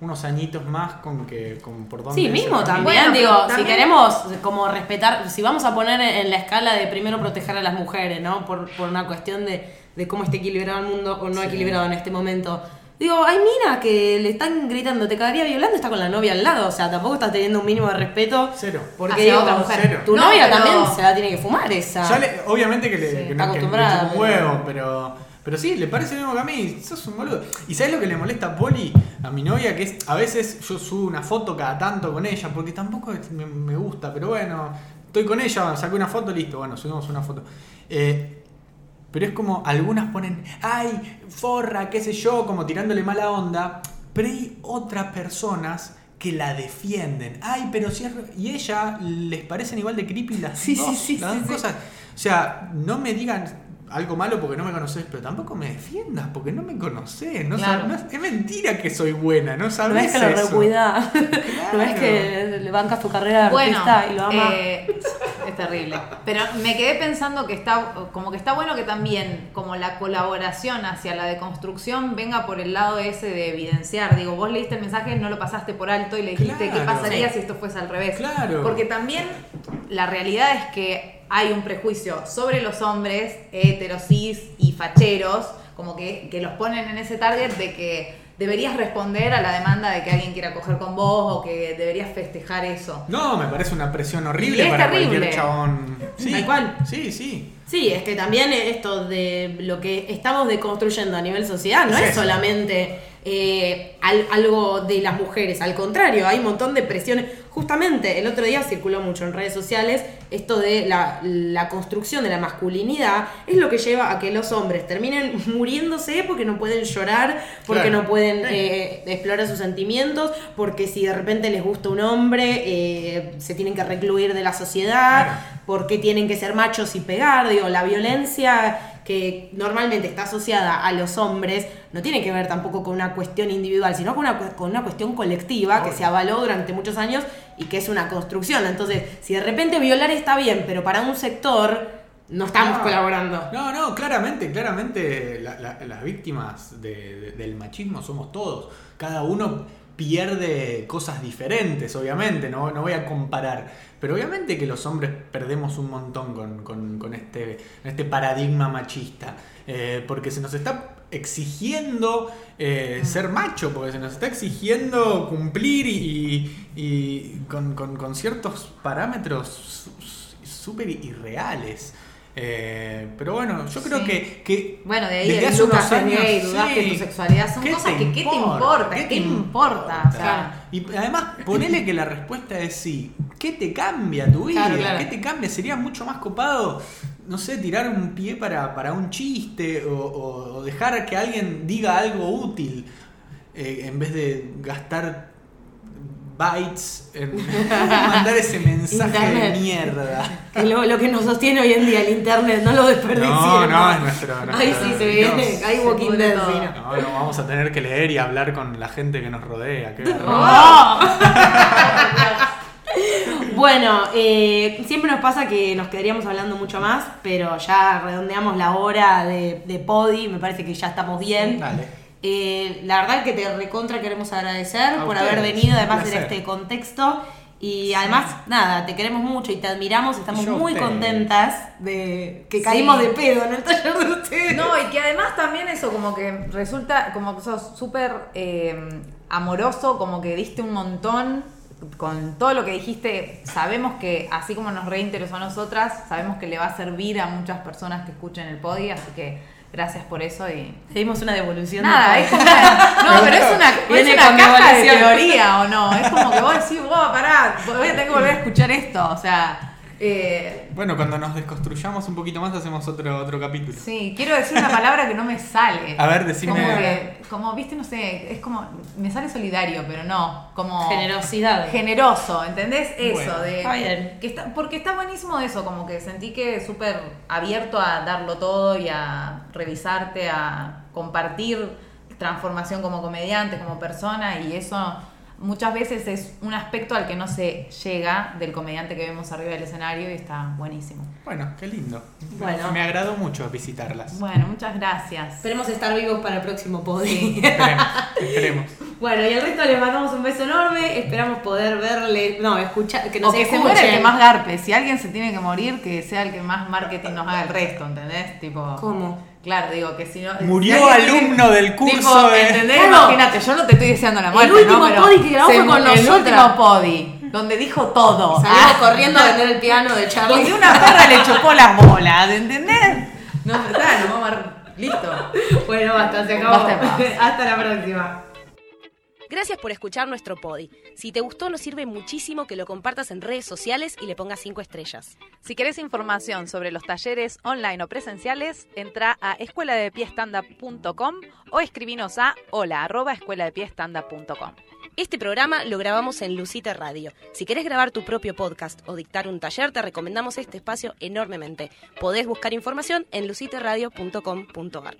unos añitos más con que con por dónde Sí, mismo también, Bueno, digo, pero si también- queremos como respetar, si vamos a poner en la escala de primero proteger a las mujeres, ¿no? Por, por una cuestión de, de cómo está equilibrado el mundo o no Sí. equilibrado en este momento. Digo, ay, mira, que le están gritando, te cagaría violando, está con la novia al lado, o sea, tampoco estás teniendo un mínimo de respeto. Cero. Porque Hacia digo, otra mujer. cero. tu No, novia pero- también se la tiene que fumar esa. Ya le- obviamente que le, Sí, que está no, que le acostumbrada, chupa un pero- huevo, pero, pero sí, le parece lo mismo que a mí. Sos un boludo. ¿Y sabes lo que le molesta a Poli, a mi novia? Que es, a veces yo subo una foto cada tanto con ella, porque tampoco me, me gusta, pero bueno, estoy con ella, saqué una foto, listo, bueno, subimos una foto. Eh, pero es como, algunas ponen, ay, forra, qué sé yo, como tirándole mala onda. Pero hay otras personas que la defienden. Ay, pero si es re-". Y ella les parecen igual de creepy las Sí, dos, sí, sí, las sí, dos sí. cosas. O sea, no me digan algo malo porque no me conoces, pero tampoco me defiendas porque no me conoces. No Claro. no es, es mentira que soy buena, no no sabes es que lo recuida, no es que le banca su carrera de Bueno, artista y lo ama. eh, es terrible. Pero me quedé pensando que está, como que está bueno que también, como la colaboración hacia la deconstrucción venga por el lado ese de evidenciar. Digo, vos leíste el mensaje, no lo pasaste por alto y le dijiste qué Claro. pasaría Sí. si esto fuese al revés. Claro. Porque también la realidad es que hay un prejuicio sobre los hombres heterosis y facheros, como que, que los ponen en ese target de que deberías responder a la demanda de que alguien quiera coger con vos o que deberías festejar eso. No, me parece una presión horrible es para terrible. cualquier chabón. Sí, Tal cual. Sí, sí. Sí, es que también esto de lo que estamos deconstruyendo a nivel social no es solamente eh, al- algo de las mujeres, al contrario, hay un montón de presiones. Justamente el otro día circuló mucho en redes sociales esto de la, la construcción de la masculinidad es lo que lleva a que los hombres terminen muriéndose porque no pueden llorar, porque Claro. no pueden eh, explorar sus sentimientos, porque si de repente les gusta un hombre eh, se tienen que recluir de la sociedad, Claro. porque tienen que ser machos y pegar, digo, la violencia que normalmente está asociada a los hombres no tiene que ver tampoco con una cuestión individual, sino con una, con una cuestión colectiva que se avaló durante muchos años y que es una construcción. Entonces, si de repente violar está bien, pero para un sector no estamos No. colaborando. No, no, claramente, claramente la- la- las víctimas de- de- del machismo somos todos. Cada uno pierde cosas diferentes, obviamente, no, no voy a comparar. Pero obviamente que los hombres perdemos un montón con, con- con este, este paradigma machista. Eh, porque se nos está exigiendo eh, ser macho, porque se nos está exigiendo cumplir y, y- con, con- con ciertos parámetros súper irreales. Eh, pero bueno, yo creo Sí. que, que Bueno, de ahí desde Lucas años, gay, sí. que tu sexualidad son ¿Qué cosas que ¿qué te importa? ¿Qué ¿Qué, te te importa? O sea, Y además, ponele que la respuesta es sí. ¿Qué te cambia tu vida? Claro, claro. ¿Qué te cambia? Sería mucho más copado, no sé, tirar un pie para, para un chiste o, o- o dejar que alguien diga algo útil eh, en vez de gastar bytes en mandar ese mensaje Internet. de mierda. Que lo, lo que nos sostiene hoy en día el internet, no lo desperdiciemos. No, no, es nuestro. Ahí nuestro sí se viene, ahí Walking Dead. no. No, vamos a tener que leer y hablar con la gente que nos rodea. qué. ¡Oh! Bueno, eh, siempre nos pasa que nos quedaríamos hablando mucho más, pero ya redondeamos la hora de, de Podi, me parece que ya estamos bien. Dale. Eh, la verdad que te recontra queremos agradecer A por ustedes, haber venido, además en este contexto. Y además, nada, te queremos mucho y te admiramos, estamos Yo muy contentas de que Sí. caímos de pedo en el taller de ustedes. No, y que además también eso como que resulta, como que sos súper eh, amoroso, como que diste un montón con todo lo que dijiste. Sabemos que así como nos reinteresó a nosotras, sabemos que le va a servir a muchas personas que escuchen el podi, así que gracias por eso y... Pedimos una devolución. Nada, de es como una, no, pero es una, Viene es una con caja de teoría o no, es como que vos decís, vos, pará, voy a tener que volver a escuchar esto, o sea, eh, Bueno, cuando nos desconstruyamos un poquito más hacemos otro, otro capítulo. Sí, quiero decir una palabra que no me sale. A ver, decime. Como, que- como, viste, no sé, es como, me sale solidario, pero no, como... Generosidad. Generoso, ¿entendés? Eso, Bueno, de... está bien. Que está, porque está buenísimo eso, como que sentí que súper abierto a darlo todo y a revisarte, a compartir transformación como comediante, como persona, y eso muchas veces es un aspecto al que no se llega del comediante que vemos arriba del escenario y está buenísimo. Bueno, qué lindo. Bueno. Me agradó mucho visitarlas. Bueno, muchas gracias. Esperemos estar vivos para el próximo Podi. Esperemos, esperemos. Bueno, y al resto les mandamos un beso enorme. Esperamos poder verle, no, escuchar, que nos o que se muera el que más garpe. Si alguien se tiene que morir, que sea el que más marketing nos haga el resto, ¿entendés? Tipo. ¿Cómo? Claro, digo que si no. Murió si alumno del curso Tipo, de- ¿entendés? Claro. Imagínate, yo no te estoy deseando la muerte. último ¿no? Pero podi que grabó con mu- El nosotras. último podi, donde dijo todo. Salimos Ah. corriendo a vender el piano de Charlie. Y una perra le chupó las bolas, ¿entendés? No, está, nos vamos a. Listo. Bueno, basta, se acabó. Basta. Hasta la próxima. Gracias por escuchar nuestro podi. Si te gustó, nos sirve muchísimo que lo compartas en redes sociales y le pongas 5 estrellas. Si querés información sobre los talleres online o presenciales, entra a escueladepiestanda.com o escribinos a hola arroba escueladepiestanda.com. Este programa lo grabamos en Lucite Radio. Si querés grabar tu propio podcast o dictar un taller, te recomendamos este espacio enormemente. Podés buscar información en luciteradio.com.ar.